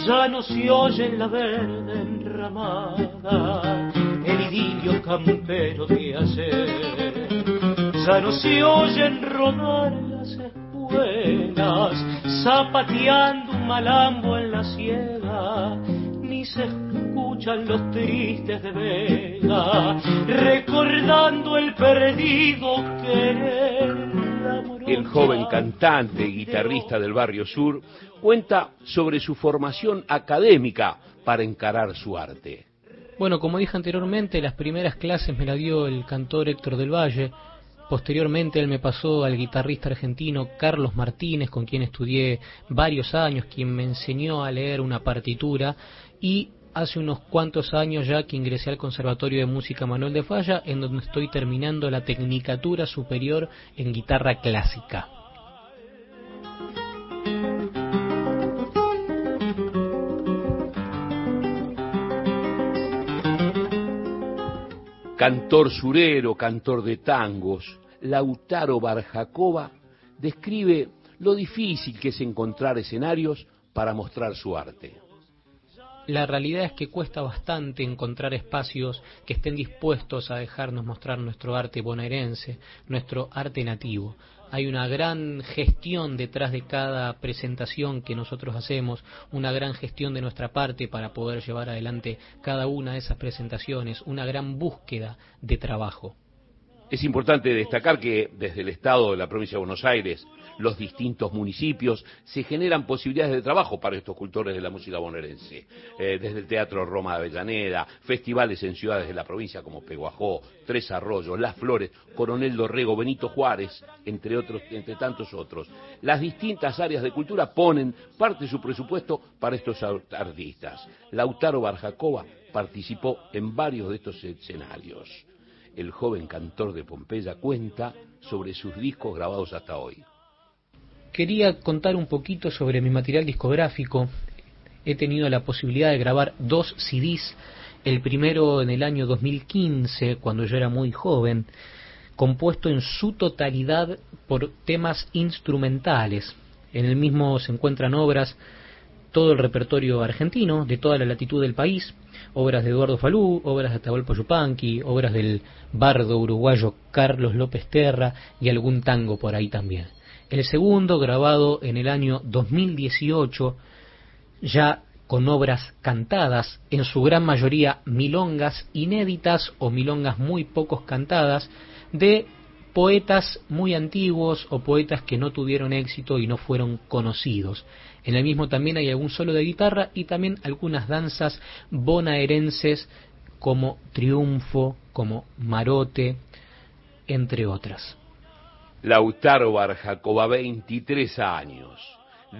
S46: ya no se oye en la verde enramada el idilio campero de ayer. Ya no se oyen rodar las espuelas, zapateando un malambo en la ciega, ni se escuchan los tristes de Vega, recordando el perdido querer.
S3: El joven cantante y guitarrista del barrio sur cuenta sobre su formación académica para encarar su arte.
S47: Bueno, como dije anteriormente, las primeras clases me las dio el cantor Héctor del Valle. Posteriormente él me pasó al guitarrista argentino Carlos Martínez, con quien estudié varios años, quien me enseñó a leer una partitura y hace unos cuantos años ya que ingresé al Conservatorio de Música Manuel de Falla, en donde estoy terminando la Tecnicatura Superior en Guitarra Clásica.
S3: Cantor surero, cantor de tangos, Lautaro Barjacova describe lo difícil que es encontrar escenarios para mostrar su arte.
S47: La realidad es que cuesta bastante encontrar espacios que estén dispuestos a dejarnos mostrar nuestro arte bonaerense, nuestro arte nativo. Hay una gran gestión detrás de cada presentación que nosotros hacemos, una gran gestión de nuestra parte para poder llevar adelante cada una de esas presentaciones, una gran búsqueda de trabajo.
S3: Es importante destacar que desde el Estado de la provincia de Buenos Aires, los distintos municipios, se generan posibilidades de trabajo para estos cultores de la música bonaerense. Eh, desde el Teatro Roma de Avellaneda, festivales en ciudades de la provincia como Peguajó, Tres Arroyos, Las Flores, Coronel Dorrego, Benito Juárez, entre, otros, entre tantos otros. Las distintas áreas de cultura ponen parte de su presupuesto para estos artistas. Lautaro Barjacoba participó en varios de estos escenarios el joven cantor de Pompeya cuenta sobre sus discos grabados hasta hoy.
S47: Quería contar un poquito sobre mi material discográfico. He tenido la posibilidad de grabar dos CDs, el primero en el año 2015, cuando yo era muy joven, compuesto en su totalidad por temas instrumentales. En el mismo se encuentran obras, todo el repertorio argentino, de toda la latitud del país, obras de Eduardo Falú, obras de Atahualpa Yupanqui, obras del bardo uruguayo Carlos López Terra y algún tango por ahí también. El segundo, grabado en el año 2018, ya con obras cantadas, en su gran mayoría milongas inéditas o milongas muy pocos cantadas, de poetas muy antiguos o poetas que no tuvieron éxito y no fueron conocidos. En el mismo también hay algún solo de guitarra y también algunas danzas bonaerenses como Triunfo, como Marote, entre otras.
S3: Lautaro Barjacoba, 23 años,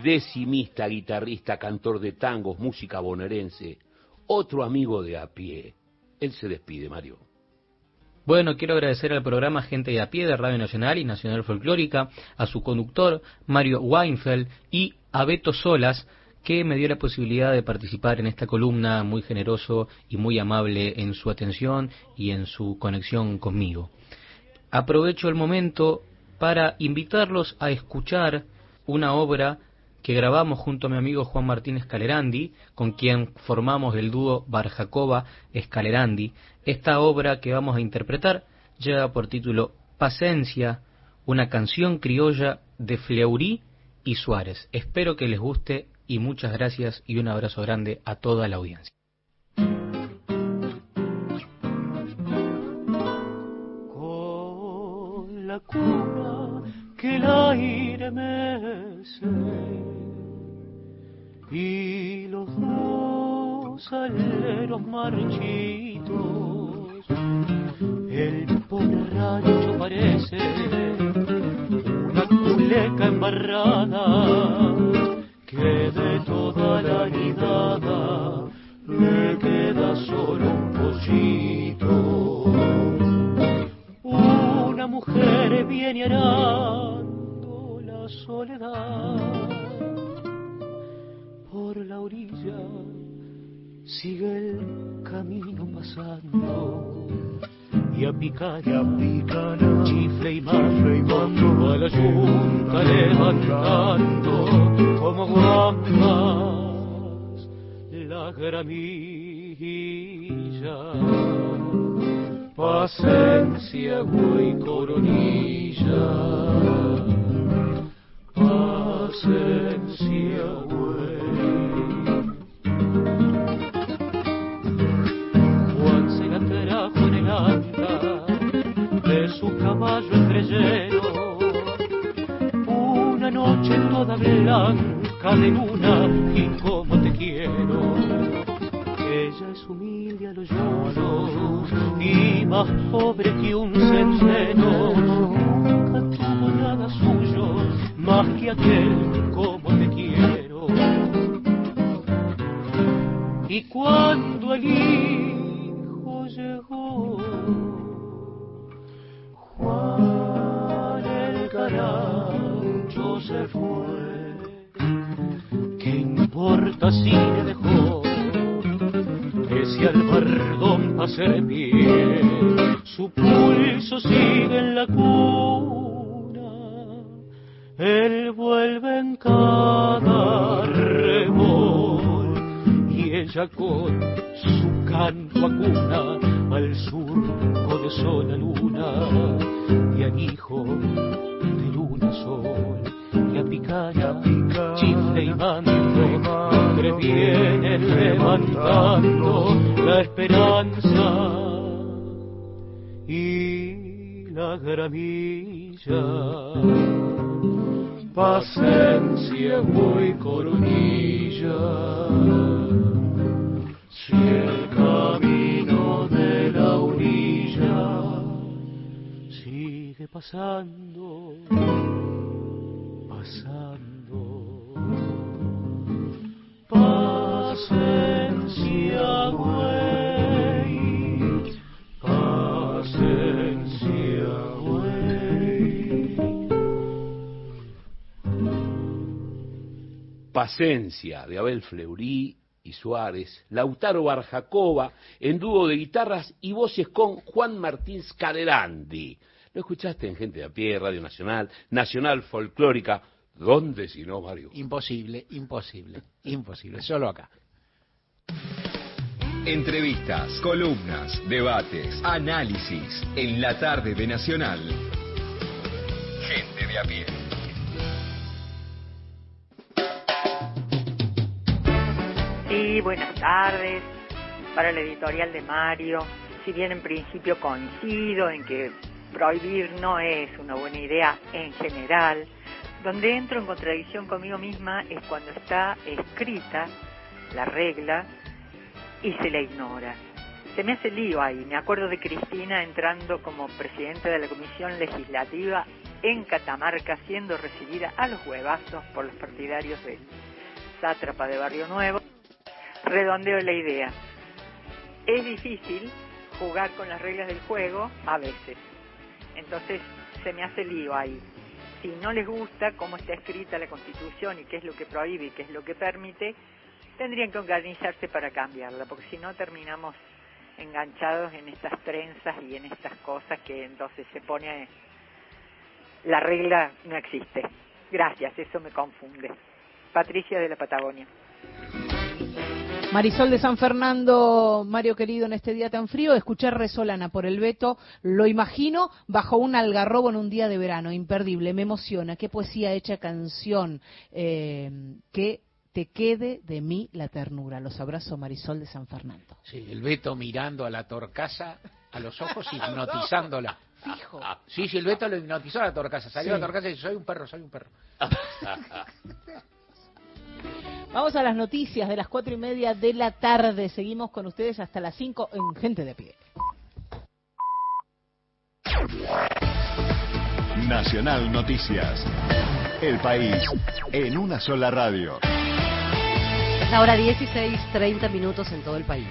S3: decimista, guitarrista, cantor de tangos, música bonaerense, otro amigo de a pie. Él se despide, Mario.
S47: Bueno, quiero agradecer al programa Gente de a pie de Radio Nacional y Nacional Folclórica, a su conductor, Mario Weinfeld, y a Beto Solas, que me dio la posibilidad de participar en esta columna muy generoso y muy amable en su atención y en su conexión conmigo. Aprovecho el momento para invitarlos a escuchar una obra que grabamos junto a mi amigo Juan Martínez Escalerandi, con quien formamos el dúo Barjacoba Escalerandi. Esta obra que vamos a interpretar lleva por título Pacencia, una canción criolla de Fleury y Suárez. Espero que les guste y muchas gracias y un abrazo grande a toda la audiencia.
S46: Que el aire mece y los dos aleros marchitos, el pobre parece una culeca embarrada que de toda la nidada le queda solo un pollito. Mujer viene arando la soledad por la orilla, sigue el camino pasando y a picar, y a picar chifle y mando, a la yunta levantando como guambas la gramilla. Pacencia, güey, coronilla. Pacencia, güey. Juan se la trajo en el anda de su caballo estrellero. Una noche toda blanca de luna y como te quiero. Ella es humilde a los lloros y más pobre que un centeno. Nunca tuvo nada suyo más que aquel como te quiero. Y cuando el hijo llegó, Juan el carancho se fue. ¿Qué importa si le dejó ese albardón pa' ser pie? Su pulso sigue en la cuna, él vuelve en cada remol y ella con su canto acuna al surco de sol a luna y hijo de luna sol y a picar, chifle y mando que vienen levantando la esperanza y la gramilla. Paciencia muy coronilla. Si el camino de la orilla sigue pasando, pasando. Paciencia, güey. Paciencia, güey.
S3: Paciencia de Abel Fleurí y Suárez, Lautaro Barjacova en dúo de guitarras y voces con Juan Martín Scalerandi. Lo escuchaste en Gente de a Pie, Radio Nacional, Nacional Folclórica. ¿Dónde si no, Mario?
S1: Imposible, imposible, imposible, solo acá.
S9: Entrevistas, columnas, debates, análisis en la tarde de Nacional. Gente de a pie.
S48: Sí, buenas tardes. Para el editorial de Mario, si bien en principio coincido en que prohibir no es una buena idea en general, donde entro en contradicción conmigo misma es cuando está escrita la regla y se la ignora. Se me hace lío ahí. Me acuerdo de Cristina entrando como presidenta de la Comisión Legislativa en Catamarca, siendo recibida a los huevazos por los partidarios del sátrapa de Barrio Nuevo. Redondeo la idea. Es difícil jugar con las reglas del juego a veces. Entonces se me hace lío ahí. Si no les gusta cómo está escrita la Constitución y qué es lo que prohíbe y qué es lo que permite, tendrían que organizarse para cambiarla, porque si no terminamos enganchados en estas trenzas y en estas cosas que entonces se pone la regla no existe. Gracias, eso me confunde. Patricia de la Patagonia.
S2: Marisol de San Fernando, Mario querido, en este día tan frío, escuchar Resolana por el veto, lo imagino bajo un algarrobo en un día de verano, imperdible, me emociona, qué poesía hecha canción, eh, que te quede de mí la ternura. Los abrazo, Marisol de San Fernando.
S1: Sí, el Beto mirando a la torcaza a los ojos hipnotizándola.
S2: Fijo.
S1: Sí, sí, el Beto lo hipnotizó a la torcaza. Salió
S2: Sí.
S1: a la torcaza y dice, soy un perro, soy un perro.
S2: Vamos a las noticias de las cuatro y media de la tarde. Seguimos con ustedes hasta las cinco en Gente de Pie.
S30: Nacional Noticias. El país en una sola radio.
S11: Es la hora 16, 30 minutos en todo el país.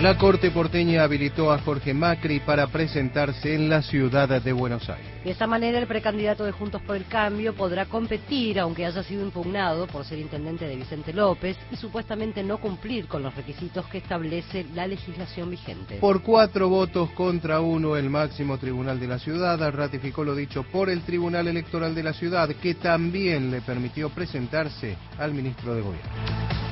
S49: La Corte porteña habilitó a Jorge Macri para presentarse en la ciudad de Buenos Aires.
S11: De esta manera, el precandidato de Juntos por el Cambio podrá competir, aunque haya sido impugnado por ser intendente de Vicente López y supuestamente no cumplir con los requisitos que establece la legislación vigente.
S49: Por cuatro votos contra uno, el máximo tribunal de la ciudad ratificó lo dicho por el Tribunal Electoral de la ciudad, que también le permitió presentarse al ministro de Gobierno.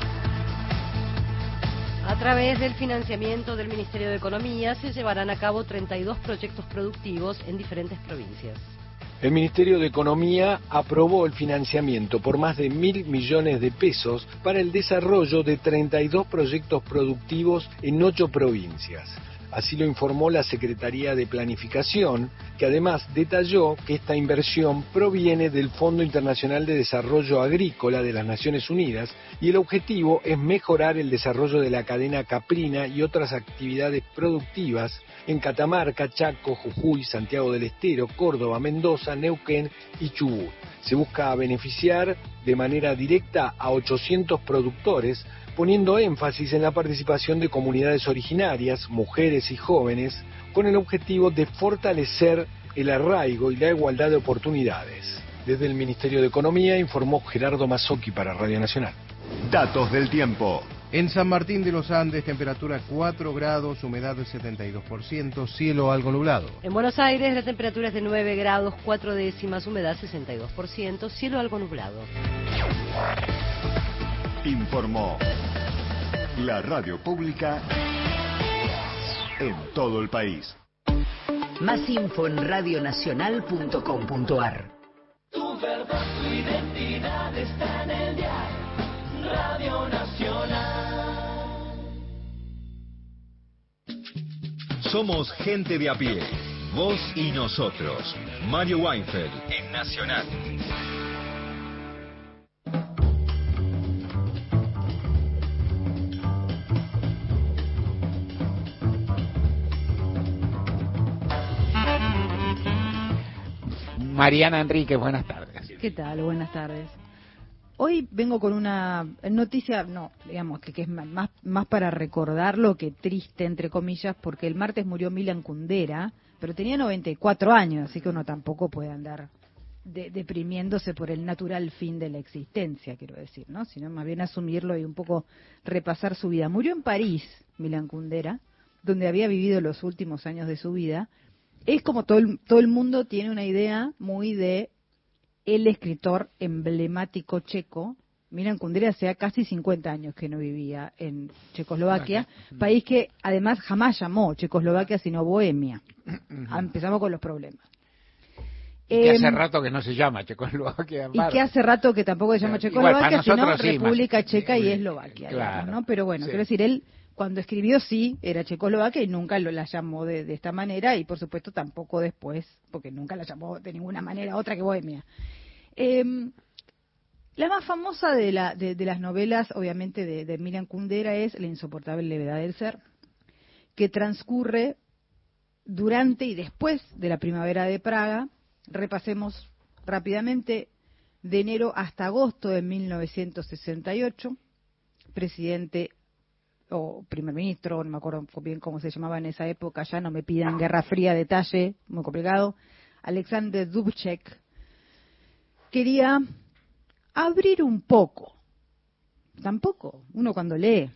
S11: A través del financiamiento del Ministerio de Economía se llevarán a cabo 32 proyectos productivos en diferentes provincias.
S50: El Ministerio de Economía aprobó el financiamiento por más de mil millones de pesos para el desarrollo de 32 proyectos productivos en ocho provincias. Así lo informó la Secretaría de Planificación, que además detalló que esta inversión proviene del Fondo Internacional de Desarrollo Agrícola de las Naciones Unidas y el objetivo es mejorar el desarrollo de la cadena caprina y otras actividades productivas en Catamarca, Chaco, Jujuy, Santiago del Estero, Córdoba, Mendoza, Neuquén y Chubut. Se busca beneficiar de manera directa a 800 productores poniendo énfasis en la participación de comunidades originarias, mujeres y jóvenes, con el objetivo de fortalecer el arraigo y la igualdad de oportunidades. Desde el Ministerio de Economía informó Gerardo Mazzocchi para Radio Nacional.
S30: Datos del tiempo.
S49: En San Martín de los Andes, temperatura 4 grados, humedad del 72%, cielo algo nublado.
S11: En Buenos Aires la temperatura es de 9 grados, 4 décimas, humedad 62%, cielo algo nublado.
S30: Informó la radio pública en todo el país.
S5: Más info en radionacional.com.ar.
S37: Tu verdad, tu identidad está en el diario Radio Nacional.
S9: Somos gente de a pie. Vos y nosotros. Mario Weinfeld en Nacional.
S1: Mariana Enrique, buenas tardes.
S51: ¿Qué tal? Buenas tardes. Hoy vengo con una noticia, no, digamos que, que es más, más para recordarlo que triste, entre comillas, porque el martes murió Milan Kundera, pero tenía 94 años, así que uno tampoco puede andar de- deprimiéndose por el natural fin de la existencia, quiero decir, ¿no? Sino más bien asumirlo y un poco repasar su vida. Murió en París, Milan Kundera, donde había vivido los últimos años de su vida. Es como todo el, todo el mundo tiene una idea muy de el escritor emblemático checo. Milan Kundera hacía casi 50 años que no vivía en Checoslovaquia, país que además jamás llamó Checoslovaquia sino Bohemia. Empezamos con los problemas.
S1: Y que hace
S51: Em,
S1: rato que no se llama Checoslovaquia.
S51: y que hace rato que tampoco se llama Checoslovaquia, sino
S1: sí,
S51: República
S1: más-
S51: Checa y Eslovaquia.
S1: claro,
S51: digamos, ¿no? Pero bueno,
S1: sí.
S51: quiero decir, él cuando escribió sí era Checoslovaquia y nunca lo, la llamó de, de esta manera y por supuesto tampoco después, porque nunca la llamó de ninguna manera otra que Bohemia. Em, la más famosa de, la, de, las novelas, obviamente, de, de Milan Kundera es La insoportable levedad del ser, que transcurre durante y después de la primavera de Praga. Repasemos rápidamente de enero hasta agosto de 1968, presidente o primer ministro, no me acuerdo bien cómo se llamaba en esa época, ya no me pidan Guerra Fría detalle, muy complicado, Alexander Dubček, quería abrir un poco, tampoco, uno cuando lee,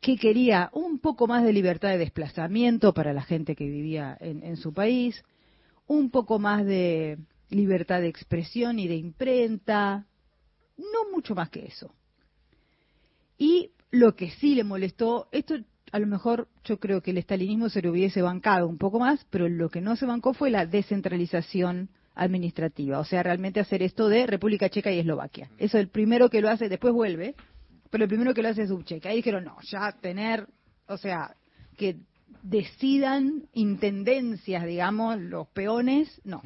S51: que quería un poco más de libertad de desplazamiento para la gente que vivía en, su país, un poco más de libertad de expresión y de imprenta, no mucho más que eso. Y lo que sí le molestó, esto a lo mejor yo creo que el estalinismo se lo hubiese bancado un poco más, pero lo que no se bancó fue la descentralización administrativa, o sea, realmente hacer esto de República Checa y Eslovaquia. Eso es el primero que lo hace, después vuelve, pero el primero que lo hace es Dubček. Ahí dijeron, no, ya tener, o sea, que decidan intendencias, digamos, los peones, no.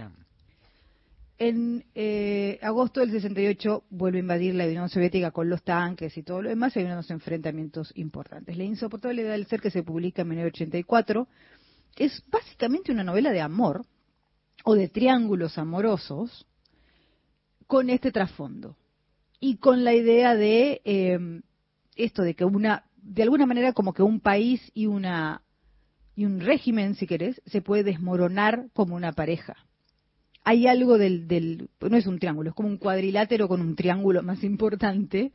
S51: En eh, agosto del 68 vuelve a invadir la Unión Soviética con los tanques y todo lo demás, y hay unos enfrentamientos importantes. La insoportable del ser que se publica en 1984 es básicamente una novela de amor o de triángulos amorosos con este trasfondo y con la idea de eh, esto de que una de alguna manera como que un país y una y un régimen si querés se puede desmoronar como una pareja hay algo del, del no es un triángulo es como un cuadrilátero con un triángulo más importante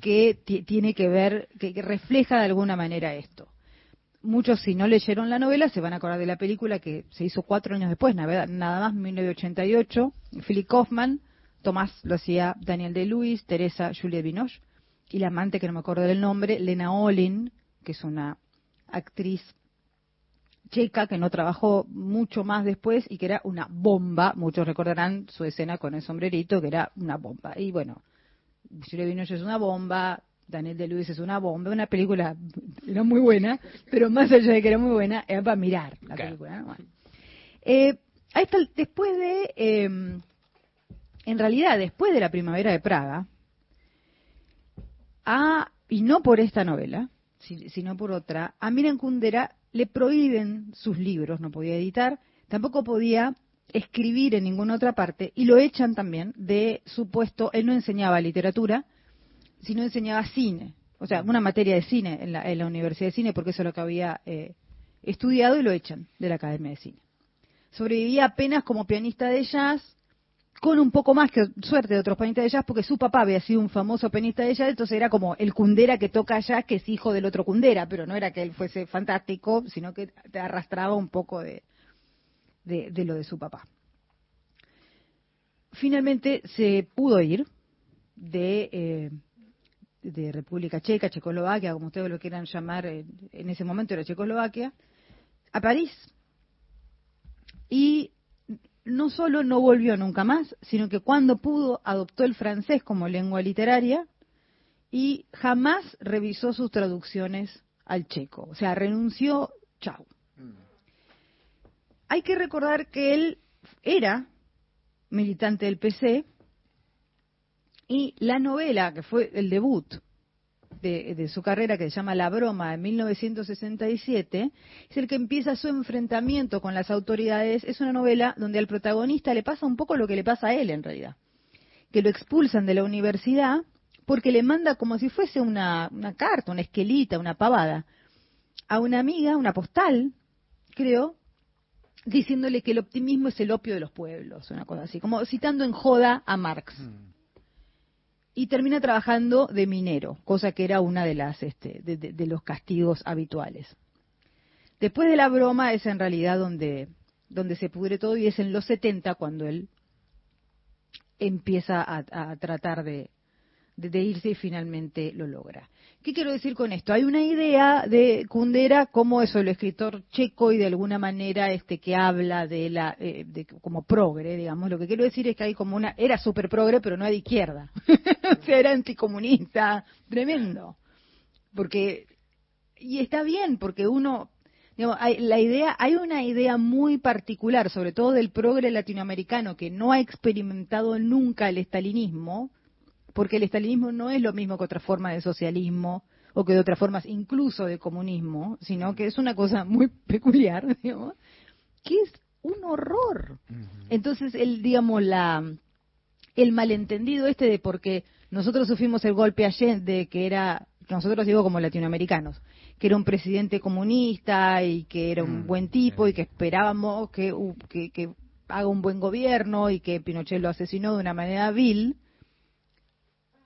S51: que ti- tiene que ver que, que refleja de alguna manera esto. Muchos si no leyeron la novela se van a acordar de la película que se hizo cuatro años después nada más 1988 Philip Kaufman Tomás lo hacía Daniel de Luis Teresa Juliette Binoche y la amante que no me acuerdo del nombre Lena Olin que es una actriz checa que no trabajó mucho más después y que era una bomba muchos recordarán su escena con el sombrerito que era una bomba y bueno Juliette Binoche es una bomba Daniel de Luis es una bomba, una película era muy buena, pero más allá de que era muy buena, era para mirar la película. ¿no? Bueno. Eh, ahí está, después de, eh, en realidad, después de la primavera de Praga, a, y no por esta novela, si- sino por otra, a Miran Kundera le prohíben sus libros, no podía editar, tampoco podía escribir en ninguna otra parte, y lo echan también de su puesto, él no enseñaba literatura, sino enseñaba cine, o sea, una materia de cine en la, en la Universidad de Cine, porque eso es lo que había eh, estudiado y lo echan de la Academia de Cine. Sobrevivía apenas como pianista de jazz, con un poco más que suerte de otros pianistas de jazz, porque su papá había sido un famoso pianista de jazz, entonces era como el Kundera que toca jazz, que es hijo del otro Kundera, pero no era que él fuese fantástico, sino que te arrastraba un poco de, de, lo de su papá. Finalmente se pudo ir de, eh, de República Checa, Checoslovaquia, como ustedes lo quieran llamar, en ese momento era Checoslovaquia, a París. Y no solo no volvió nunca más, sino que cuando pudo adoptó el francés como lengua literaria y jamás revisó sus traducciones al checo. O sea, renunció, chau. hay que recordar que él era militante del PC y la novela, que fue el debut de, de, su carrera, que se llama La Broma, en 1967, es el que empieza su enfrentamiento con las autoridades. Es una novela donde al protagonista le pasa un poco lo que le pasa a él, en realidad. Que lo expulsan de la universidad porque le manda como si fuese una, una carta, una esquelita, una pavada, a una amiga, una postal, creo, diciéndole que el optimismo es el opio de los pueblos, una cosa así, como citando en joda a Marx. Y termina trabajando de minero, cosa que era una de las este, de, los castigos habituales. Después de la broma es en realidad donde, se pudre todo y es en los 70 cuando él empieza a, tratar de, irse y finalmente lo logra. ¿Qué quiero decir con esto? Hay una idea de Kundera como eso, el escritor checo y de alguna manera este que habla de la eh, de, como progre, digamos. Lo que quiero decir es que hay como una era súper progre, pero no de izquierda. o sea, era anticomunista, tremendo. Porque y está bien porque uno digamos, hay, la idea hay una idea muy particular, sobre todo del progre latinoamericano que no ha experimentado nunca el estalinismo porque el estalinismo no es lo mismo que otra forma de socialismo o que de otras formas incluso de comunismo, sino que es una cosa muy peculiar, digamos, que es un horror. Entonces, el, digamos, la, el malentendido este de porque nosotros sufrimos el golpe ayer de que era, nosotros digo como latinoamericanos, que era un presidente comunista y que era un buen tipo y que esperábamos que, que, que haga un buen gobierno y que Pinochet lo asesinó de una manera vil,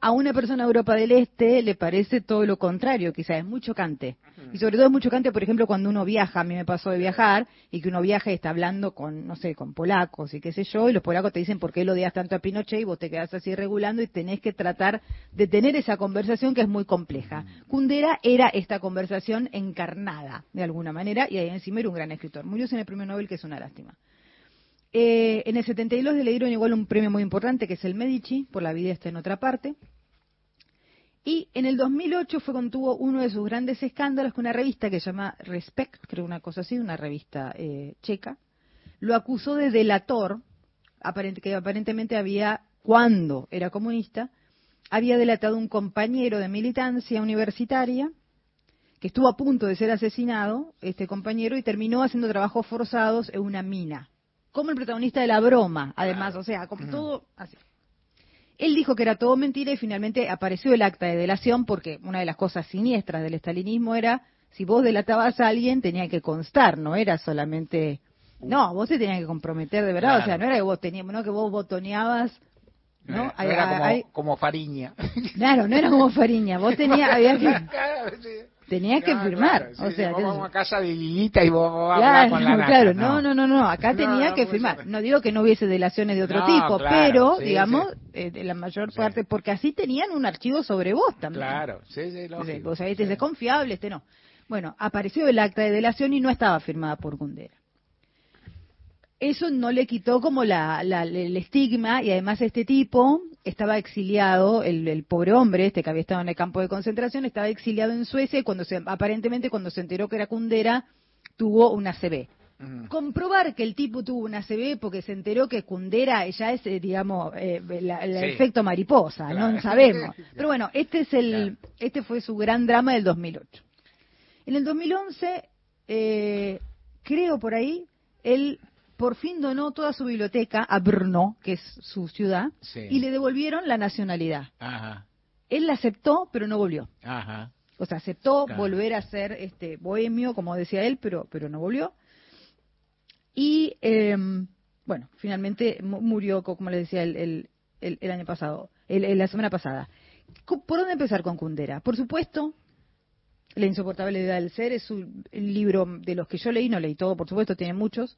S51: a una persona de Europa del Este le parece todo lo contrario, quizás es muy chocante. Y sobre todo es muy chocante, por ejemplo, cuando uno viaja, a mí me pasó de viajar, y que uno viaja y está hablando con, no sé, con polacos y qué sé yo, y los polacos te dicen por qué lo odias tanto a Pinochet y vos te quedás así regulando y tenés que tratar de tener esa conversación que es muy compleja. Kundera era esta conversación encarnada, de alguna manera, y ahí encima era un gran escritor. Murió en el premio Nobel, que es una lástima. Eh, en el 72 le dieron igual un premio muy importante, que es el Medici, por la vida está en otra parte. Y en el 2008 fue cuando tuvo uno de sus grandes escándalos con una revista que se llama Respect, creo una cosa así, una revista eh, checa. Lo acusó de delator, que aparentemente había, cuando era comunista, había delatado un compañero de militancia universitaria que estuvo a punto de ser asesinado, este compañero, y terminó haciendo trabajos forzados en una mina. Como el protagonista de la broma, además, o sea, como todo así. Él dijo que era todo mentira y finalmente apareció el acta de delación porque una de las cosas siniestras del estalinismo era si vos delatabas a alguien tenía que constar, no era solamente no, vos te tenías que comprometer de verdad, claro. o sea, no era que vos tenías, no que vos botoneabas ¿no?
S1: no era como, hay, como, Fariña.
S51: Claro, no era como Fariña, vos tenías había que tenías que firmar,
S1: claro, sí,
S51: o sea,
S1: vos vamos a casa de Lilita y vos vas
S51: claro,
S1: a hablar con la
S51: claro, no, no, no, no, acá tenía que firmar. No digo que no hubiese delaciones de otro
S1: no,
S51: tipo,
S1: claro,
S51: pero
S1: sí,
S51: digamos,
S1: sí.
S51: eh, de la mayor parte, porque así tenían un archivo sobre vos también.
S1: Claro, sí, sí, lógico.
S51: Vos sabés, este es confiable, este no. Bueno, apareció el acta de delación y no estaba firmada por Gundera. Eso no le quitó como la, la, el estigma y además este tipo estaba exiliado, el, el, pobre hombre este que había estado en el campo de concentración estaba exiliado en Suecia y cuando se, aparentemente cuando se enteró que era Kundera tuvo una CB. Uh -huh. Comprobar que el tipo tuvo una CB porque se enteró que Kundera ya es, eh, digamos, eh, la, el sí. efecto mariposa, claro. no sabemos. Pero bueno, este es el, claro. este fue su gran drama del 2008. En el 2011, eh, creo por ahí, él por fin donó toda su biblioteca a Brno, que es su ciudad,
S1: sí.
S51: y le devolvieron la nacionalidad.
S1: Ajá.
S51: Él la aceptó, pero no volvió.
S1: Ajá.
S51: O sea, aceptó claro. volver a ser este bohemio, como decía él, pero, pero no volvió. Y eh, bueno, finalmente murió, como le decía el, el, el, el año pasado, la semana pasada. ¿Por dónde empezar con Kundera? Por supuesto, La insoportable edad del ser es un libro de los que yo leí, no leí todo, por supuesto, tiene muchos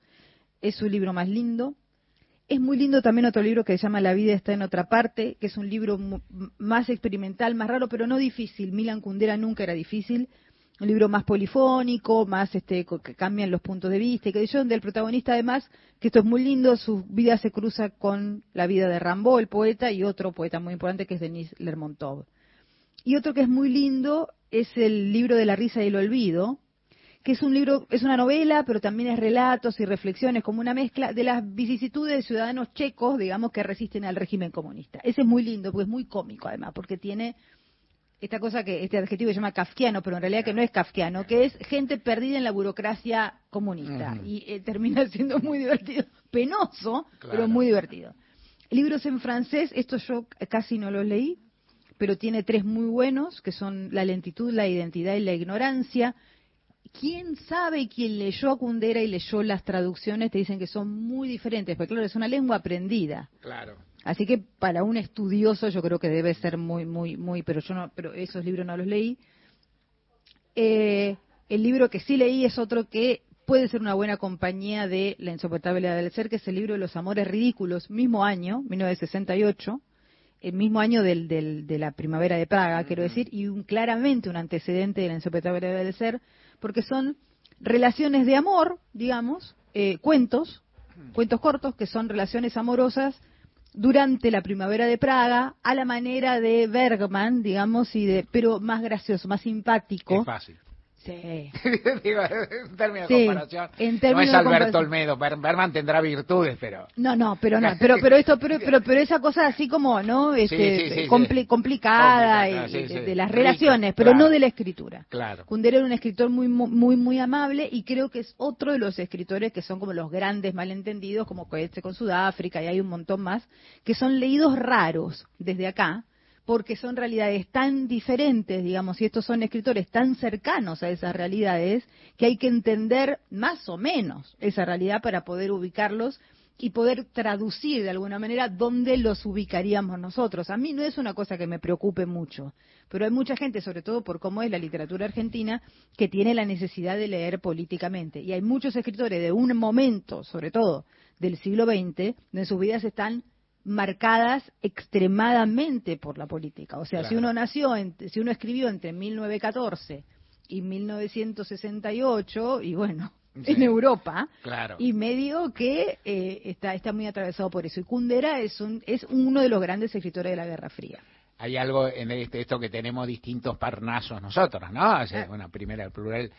S51: es su libro más lindo. Es muy lindo también otro libro que se llama La vida está en otra parte, que es un libro más experimental, más raro, pero no difícil. Milan Kundera nunca era difícil. Un libro más polifónico, más este que cambian los puntos de vista, y que yo del protagonista además, que esto es muy lindo, su vida se cruza con la vida de Rambaud, el poeta, y otro poeta muy importante que es Denis Lermontov. Y otro que es muy lindo es el libro de la risa y el olvido, que es un libro, es una novela, pero también es relatos y reflexiones, como una mezcla de las vicisitudes de ciudadanos checos, digamos, que resisten al régimen comunista. Ese es muy lindo, porque es muy cómico además, porque tiene esta cosa que este adjetivo se llama kafkiano, pero en realidad que no es kafkiano, que es gente perdida en la burocracia comunista y eh, termina siendo muy divertido, penoso, pero muy divertido. Libros en francés, estos yo casi no los leí, pero tiene tres muy buenos, que son La lentitud, la identidad y la ignorancia. ¿Quién sabe quién leyó a Kundera y leyó las traducciones? Te dicen que son muy diferentes, porque claro, es una lengua aprendida.
S1: Claro.
S51: Así que para un estudioso yo creo que debe ser muy, muy, muy, pero yo no, pero esos libros no los leí. Eh, el libro que sí leí es otro que puede ser una buena compañía de La insoportabilidad del ser, que es el libro de los amores ridículos, mismo año, 1968, el mismo año del, del, de la primavera de Praga, quiero decir, y un, claramente un antecedente de La insoportabilidad del ser, porque son relaciones de amor, digamos, eh, cuentos, cuentos cortos, que son relaciones amorosas durante la primavera de Praga, a la manera de Bergman, digamos, y de, pero más gracioso, más simpático.
S1: Es fácil.
S51: Sí.
S1: Digo, en términos
S51: Sí,
S1: de comparación,
S51: en
S1: no es Alberto. Olmedo. Ber- Berman tendrá virtudes, pero...
S51: No, no, pero no, pero pero esto, pero pero, pero esa cosa así como, ¿no? Este,
S1: sí, sí, sí.
S51: compli- complicada y de, las
S1: Rica,
S51: relaciones, pero
S1: claro.
S51: no de la escritura.
S1: Claro.
S51: Kundera era un escritor muy mu- muy muy amable y creo que es otro de los escritores que son como los grandes malentendidos, como Coetze con Sudáfrica y hay un montón más, que son leídos raros desde acá, porque son realidades tan diferentes, digamos, y estos son escritores tan cercanos a esas realidades, que hay que entender más o menos esa realidad para poder ubicarlos y poder traducir de alguna manera dónde los ubicaríamos nosotros. A mí no es una cosa que me preocupe mucho, pero hay mucha gente, sobre todo por cómo es la literatura argentina, que tiene la necesidad de leer políticamente. Y hay muchos escritores de un momento, sobre todo del siglo XX, donde sus vidas están marcadas extremadamente por la política. O sea, si uno nació, en- si uno escribió entre 1914 y 1968, y bueno, en Europa,
S1: Claro.
S51: y medio que eh, está, está muy atravesado por eso. Y Kundera es, un, es uno de los grandes escritores de la Guerra Fría.
S1: Hay algo en este, esto que tenemos distintos parnasos nosotros, ¿no? O sea,
S51: Ah.
S1: bueno, primera, el plural.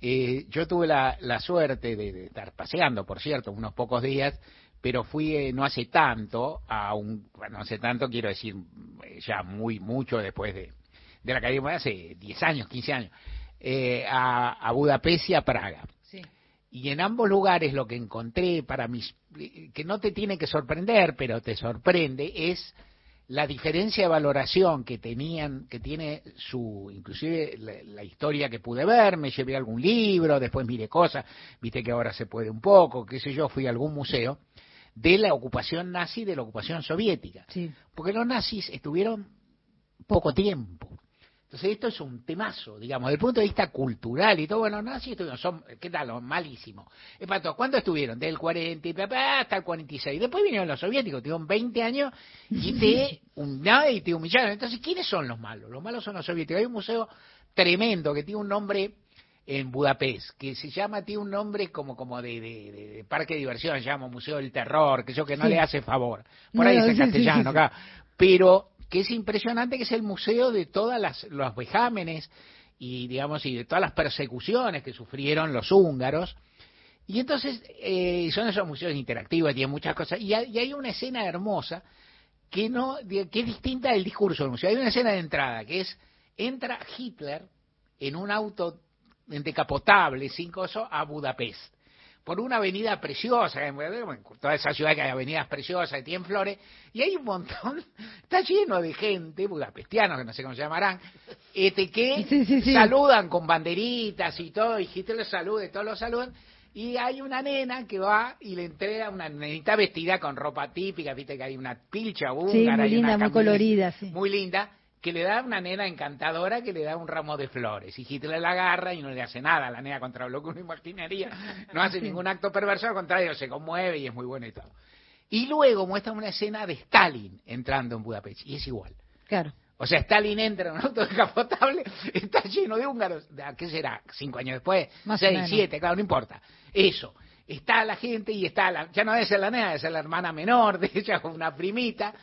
S1: Eh, yo tuve la, la suerte de, de estar paseando, por cierto, unos pocos días, pero fui eh, no hace tanto a un, bueno, no hace tanto, quiero decir, eh, ya muy mucho después de, de la academia, hace 10 años, 15 años, eh, a, a Budapest y a Praga. Y en ambos lugares lo que encontré para mis que no te tiene que sorprender, pero te sorprende es la diferencia de valoración que tenían, que tiene su, inclusive la, la historia que pude ver, me llevé algún libro, después miré cosas, viste que ahora se puede un poco, qué sé yo, fui a algún museo de la ocupación nazi, de la ocupación soviética, porque los nazis estuvieron poco tiempo. Entonces esto es un temazo, digamos, desde el punto de vista cultural y todo, bueno, los nazis estuvieron, son, ¿qué tal? Los malísimos. Es para todos. ¿Cuándo estuvieron? Del 40 y hasta el 46. Después vinieron los soviéticos, tuvieron 20 años y te, un, nada, y te humillaron. Entonces, ¿quiénes son los malos? Los malos son los soviéticos. Hay un museo tremendo que tiene un nombre en Budapest, que se llama, tiene un nombre como como de, de- parque de diversión, llama Museo del Terror, que yo que no
S52: Sí.
S1: le hace favor. Por
S52: No,
S1: ahí es en
S52: sí,
S1: castellano,
S52: sí, sí.
S1: claro. Pero que es impresionante, que es el museo de todas las los vejámenes y digamos y de todas las persecuciones que sufrieron los húngaros. Y entonces eh, son esos museos interactivos, tienen muchas cosas. Y hay, y hay una escena hermosa que no que es distinta del discurso del museo. Hay una escena de entrada que es entra Hitler en un auto decapotable, sin coso, a Budapest por una avenida preciosa, en toda esa ciudad que hay avenidas preciosas, que tienen flores, y hay un montón, está lleno de gente, budapestianos, que no sé cómo se llamarán, este, que
S51: Sí, sí, sí.
S1: saludan con banderitas y todo, y Hitler los saluda, y todos los saludan, y hay una nena que va y le entrega una nenita vestida con ropa típica, viste que hay una pilcha húngara,
S51: Sí, muy
S1: y una
S51: linda, muy colorida, sí.
S1: muy linda, que le da una nena encantadora que le da un ramo de flores. Y Hitler la agarra y no le hace nada a la nena contra lo que uno imaginaría. No hace ningún acto perverso, al contrario, se conmueve y es muy bueno y todo. Y luego muestra una escena de Stalin entrando en Budapest, y es igual.
S51: Claro.
S1: O sea, Stalin entra en un auto descapotable, está lleno de húngaros. ¿A ¿Qué será? ¿Cinco años después?
S51: Más
S1: ¿Seis,
S51: menos.
S1: siete? Claro, no importa. Eso. Está la gente y está la... Ya no debe ser la nena, debe ser la hermana menor de ella, con una primita,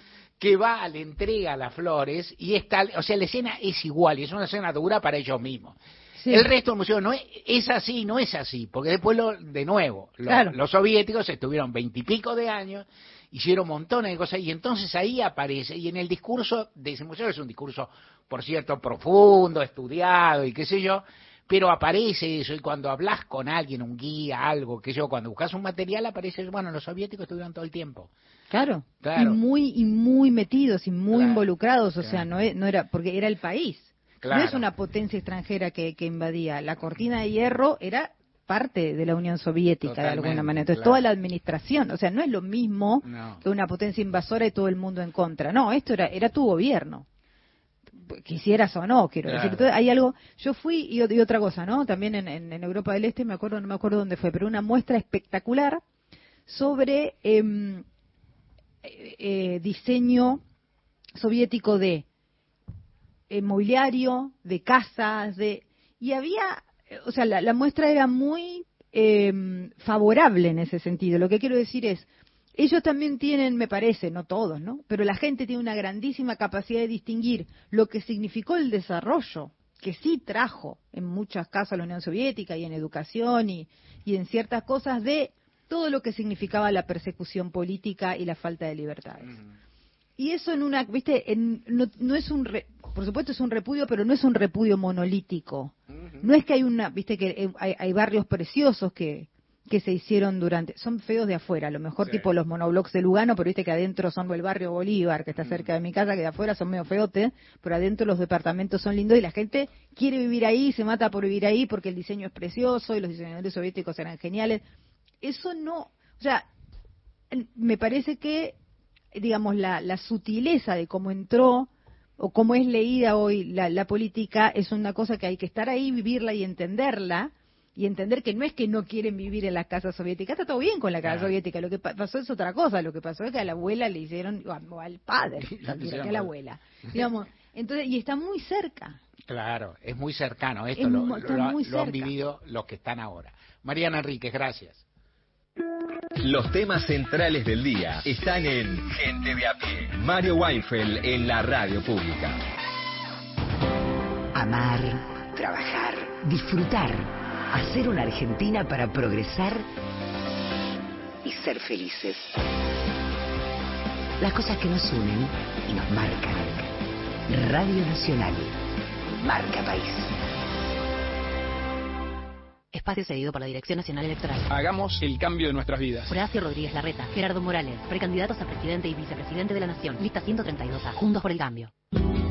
S1: que va, le entrega las flores y está... O sea, la escena es igual y es una escena dura para ellos mismos.
S51: Sí.
S1: El resto del museo no es, es así, no es así, porque después, lo, de nuevo, lo-
S51: Claro.
S1: los soviéticos estuvieron veintipico de años, hicieron montones de cosas, y entonces ahí aparece, y en el discurso de ese museo es un discurso, por cierto, profundo, estudiado y qué sé yo, pero aparece eso, y cuando hablas con alguien, un guía, algo, que yo, cuando buscas un material aparece, bueno, los soviéticos estuvieron todo el tiempo.
S51: Claro.
S1: Claro.
S51: Y muy y muy metidos y muy
S1: Claro,
S51: involucrados, o sea, no, no era porque era el país.
S1: Claro.
S51: No es una potencia extranjera que, que invadía. La cortina de hierro era parte de la Unión Soviética de alguna manera. Entonces toda la administración, o sea, no es lo mismo
S1: No.
S51: que una potencia invasora y todo el mundo en contra. No, esto era era tu gobierno. Quisieras o no, quiero
S1: Claro.
S51: decir. Entonces, hay algo. Yo fui y, y otra cosa, ¿no? También en, en- en Europa del Este, me acuerdo, no me acuerdo dónde fue, pero una muestra espectacular sobre eh, eh, diseño soviético de eh, mobiliario, de casas, de y había, eh, o sea, la, la muestra era muy eh, favorable en ese sentido. Lo que quiero decir es, ellos también tienen, me parece, no todos, ¿no? Pero la gente tiene una grandísima capacidad de distinguir lo que significó el desarrollo, que sí trajo en muchos casos a la Unión Soviética y en educación y, y en ciertas cosas de todo lo que significaba la persecución política y la falta de libertades. Y eso en una, viste, en- no, no es un, re- por supuesto es un repudio, pero no es un repudio monolítico. No es que hay una, viste que eh, hay, hay barrios preciosos que, que se hicieron durante, son feos de afuera, a lo mejor tipo los monoblocks de Lugano, pero viste que adentro son el barrio Bolívar, que está cerca de mi casa, que de afuera son medio feotes, pero adentro los departamentos son lindos y la gente quiere vivir ahí, se mata por vivir ahí porque el diseño es precioso y los diseñadores soviéticos eran geniales. Eso no, o sea, me parece que, digamos, la, la sutileza de cómo entró o cómo es leída hoy la, la política es una cosa que hay que estar ahí, vivirla y entenderla. Y entender que no es que no quieren vivir en la casa soviética, está todo bien con la casa
S1: Claro.
S51: soviética, lo que pa- pasó es otra cosa, lo que pasó es que a la abuela le hicieron, o al padre, que
S1: hicieron
S51: a la abuela, digamos, entonces, y está muy cerca,
S1: Claro, es muy cercano. Esto
S51: Es
S1: lo, lo- han vivido los que están ahora. Mariana Enríquez, gracias.
S9: Los temas centrales del día están en Gente de a pie. Mario Weinfeld en la radio pública.
S5: Amar, trabajar, disfrutar, hacer una Argentina para progresar y ser felices. Las cosas que nos unen y nos marcan. Radio Nacional, marca país.
S53: Espacio cedido por la Dirección Nacional Electoral.
S52: Hagamos el cambio de nuestras vidas.
S53: Horacio Rodríguez Larreta, Gerardo Morales, precandidatos a presidente y vicepresidente de la Nación. Lista 132A, Juntos por el Cambio.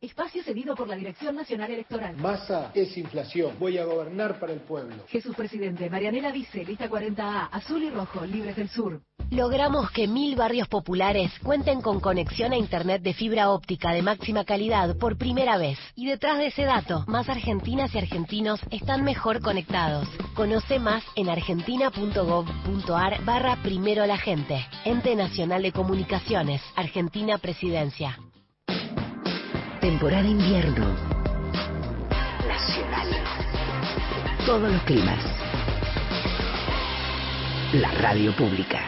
S54: Espacio cedido por la Dirección Nacional Electoral.
S55: Masa es inflación. Voy a gobernar para el pueblo.
S54: Jesús Presidente, Marianela Vice, lista 40A, azul y rojo, libres del sur.
S56: Logramos que mil barrios populares cuenten con conexión a Internet de fibra óptica de máxima calidad por primera vez. Y detrás de ese dato, más argentinas y argentinos están mejor conectados. Conoce más en argentina.gov.ar barra primero la gente. Ente Nacional de Comunicaciones, Argentina Presidencia.
S5: Temporada invierno. Nacional. Todos los climas. La radio pública.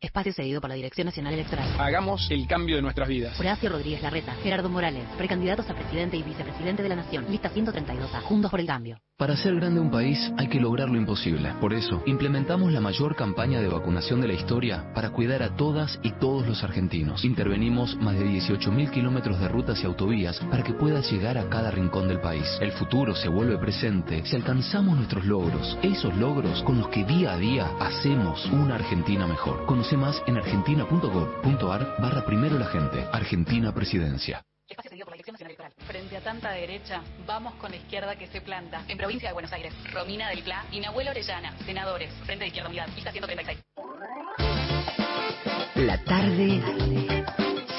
S53: Espacio cedido por la Dirección Nacional Electoral.
S52: Hagamos el cambio de nuestras vidas.
S53: Horacio Rodríguez Larreta, Gerardo Morales, precandidatos a presidente y vicepresidente de la Nación. Lista 132A, Juntos por el Cambio.
S45: Para hacer grande un país hay que lograr lo imposible. Por eso, implementamos la mayor campaña de vacunación de la historia para cuidar a todas y todos los argentinos. Intervenimos más de 18.000 kilómetros de rutas y autovías para que puedas llegar a cada rincón del país. El futuro se vuelve presente si alcanzamos nuestros logros, esos logros con los que día a día hacemos una Argentina mejor. Conoce más en argentina.gov.ar barra primero la gente. Argentina Presidencia.
S57: Dirección Nacional Electoral. Frente a tanta derecha, vamos con la izquierda que se planta. En provincia de Buenos Aires, Romina del Pla y Nahuel Orellana, senadores, Frente de Izquierda Unidad, lista 136.
S5: La tarde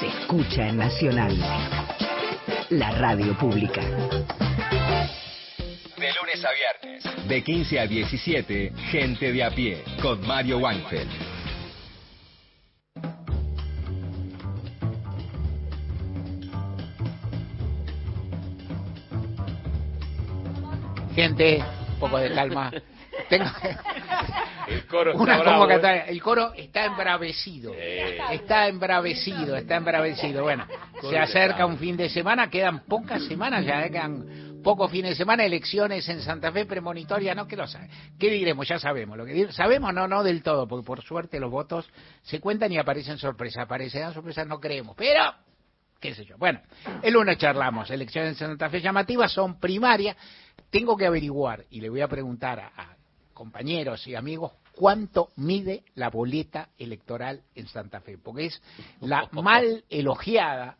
S5: se escucha en Nacional. La radio pública.
S9: De lunes lunes a viernes. De 15 a 17, Gente de a pie, con Mario Weinfeld.
S1: Gente, un poco de calma. Tengo
S3: El coro está
S1: una
S3: bravo,
S1: convocatoria.
S3: ¿eh?
S1: El coro está embravecido. Está embravecido, está embravecido. Bueno, se acerca
S3: está.
S1: un fin de semana, quedan pocas semanas ya, quedan pocos fines de semana, elecciones en Santa Fe premonitoria, no que lo sabe. ¿Qué diremos? Ya sabemos. Lo que di- sabemos, no, no del todo, porque por suerte los votos se cuentan y aparecen sorpresas. Aparecerán sorpresas, no creemos. Pero qué sé yo. Bueno, el lunes charlamos. Elecciones en Santa Fe llamativas son primarias. Tengo que averiguar y le voy a preguntar a, a compañeros y amigos cuánto mide la boleta electoral en Santa Fe, porque es la mal elogiada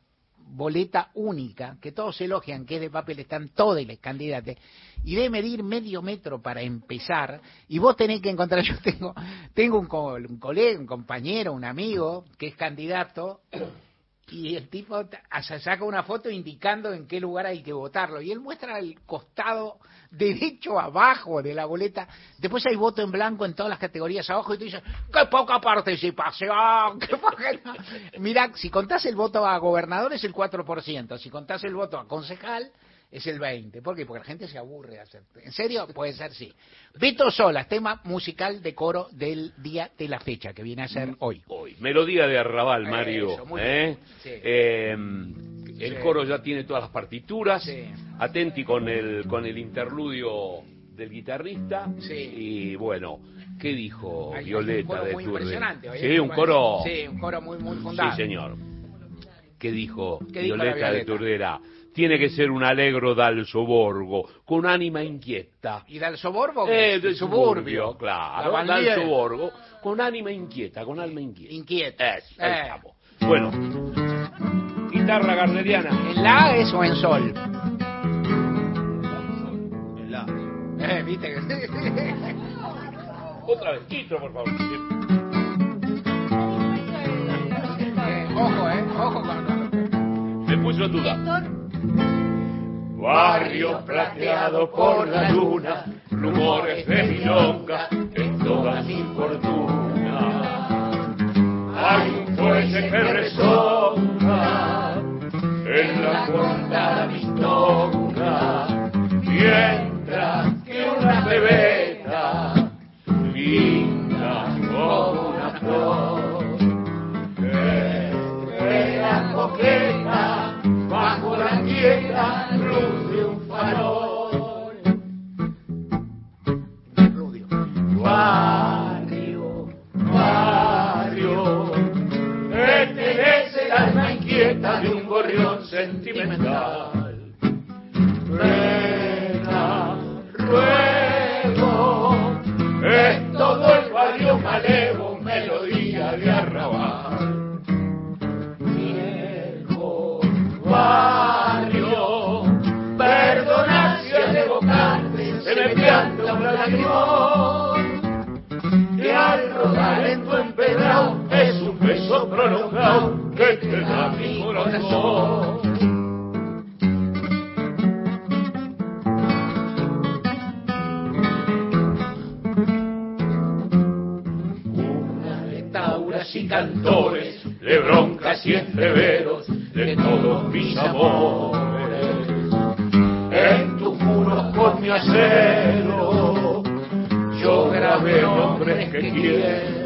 S1: boleta única, que todos elogian, que es de papel, están todos los candidatos, y debe medir medio metro para empezar, y vos tenés que encontrar, yo tengo, tengo un, co- un colega, un compañero, un amigo, que es candidato, y el tipo hace- saca una foto indicando en qué lugar hay que votarlo. Y él muestra el costado derecho abajo de la boleta. Después hay voto en blanco en todas las categorías abajo y tú dices qué poca participación qué poca... mira si contás el voto a gobernador es el 4% si contás el voto a concejal es el 20 ¿por qué? porque la gente se aburre de hacer en serio puede ser sí Vito Solas tema musical de coro del día de la fecha que viene a ser hoy
S3: Hoy, melodía de arrabal, Mario.
S1: Eso, muy
S3: ¿eh?
S1: bien. Sí.
S3: Eh, el
S1: Sí.
S3: coro ya tiene todas las partituras.
S1: Sí.
S3: Atenti con el, con el interludio del guitarrista.
S1: Sí.
S3: Y bueno, ¿qué dijo
S1: Hay-
S3: Violeta de
S1: muy impresionante
S3: Sí, un coro.
S1: Sí, un coro muy, muy fundado.
S3: Sí, señor. ¿Qué dijo
S1: ¿Qué dijo la
S3: Violeta de
S1: Violeta?
S3: Turdera? Tiene que ser un alegro dal soborgo, con ánima inquieta.
S1: ¿Y del soborgo?
S3: Eh,
S1: del
S3: del suburbio, claro,
S1: La
S3: dal soborgo, con ánima inquieta, con alma inquieta.
S1: Inquieta.
S3: Eso, ahí
S1: Eh.
S3: estamos. Bueno, guitarra garderiana.
S1: ¿En la es o en sol?
S3: En la.
S1: Eh, viste que...
S3: Otra vez, quito, por favor.
S1: Eh, ojo, eh, ojo con...
S3: Me puso en duda. Barrio plateado por la luna, rumores de milonga, es toda mi fortuna. Hay un fuelle que resonga en la cortada mistonga, mientras que una bebeta linda como una flor. Espera coqueta quieta luz de un farol. Barrio, barrio, este es el alma inquieta de un gorrión sentimental. Pena, ruego, es todo el barrio malevo, melodía de arrabal. Es un beso prolongado que te da mi corazón. Y cantores, de broncas y entreveros, de todos mis amores. En tus muros con mi acero, yo grabé nombres que quiero.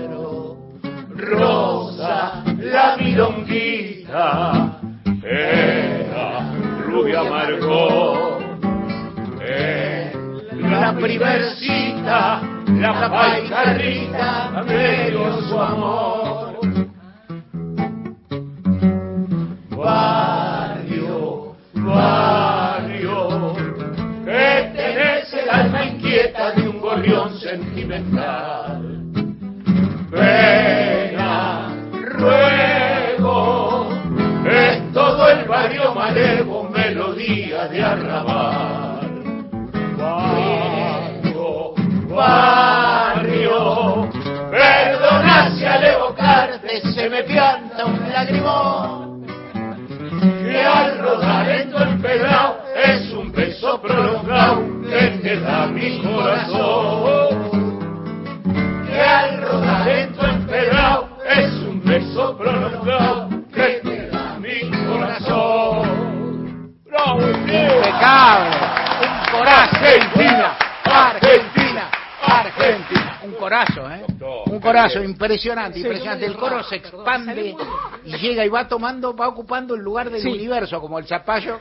S3: Rosa, la milonguita, era rubia amargó. La primer cita, la paicarrita me dio su amor. Barrio, barrio, que tenés el alma inquieta de un gorrión sentimental. Barrio malevo, melodía de arrabal. Barrio, barrio, perdona si al evocarte se me pianta un lagrimón. Que al rodar en tu empedrado es un beso prolongado que te da mi corazón.
S1: Corazo impresionante, impresionante. El coro se expande y llega y va tomando, va ocupando el lugar del
S51: Sí.
S1: universo, como el zapallo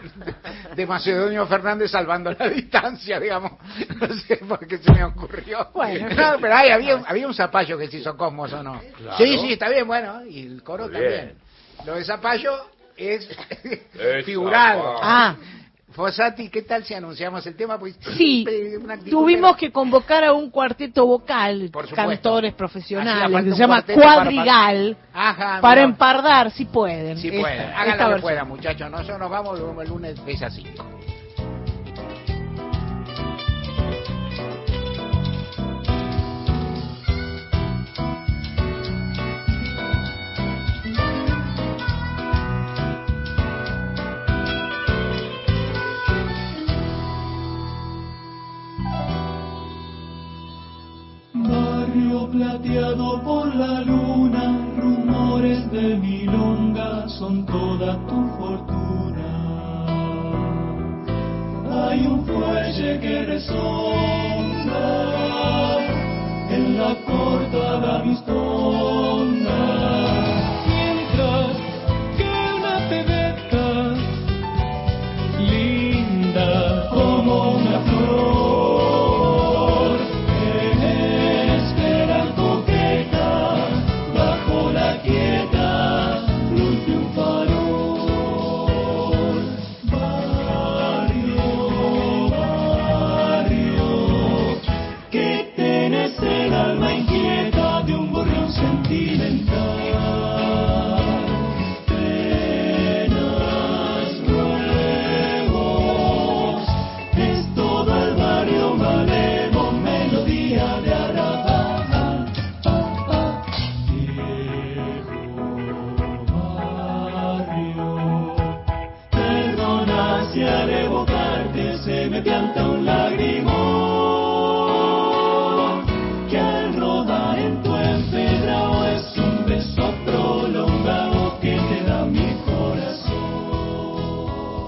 S1: de Macedonio Fernández salvando la distancia, digamos. No sé por qué se me ocurrió.
S51: Bueno.
S1: No, pero hay, había, había un zapallo que se hizo Cosmos, ¿o no?
S3: Claro.
S1: Sí, sí, está bien, bueno, y el coro
S3: Muy bien.
S1: también. Lo de zapallo es
S3: Es
S1: figurado.
S3: zapallo.
S2: Ah.
S1: Fossati, ¿qué tal si anunciamos el tema? Pues
S2: Sí, tuvimos que convocar a un cuarteto vocal,
S1: Por
S2: cantores profesionales, que se llama
S1: para-
S2: Cuadrigal,
S1: Ajá,
S2: para empardar, si pueden.
S1: Si
S2: esta-
S1: pueden, hagan lo que puedan, muchachos. Nosotros nos vamos, el lunes 3 a 5.
S58: Plateado por la luna, rumores de milonga son toda tu fortuna. Hay un fuelle que resonga en la cortada vistonga. Pianta un lago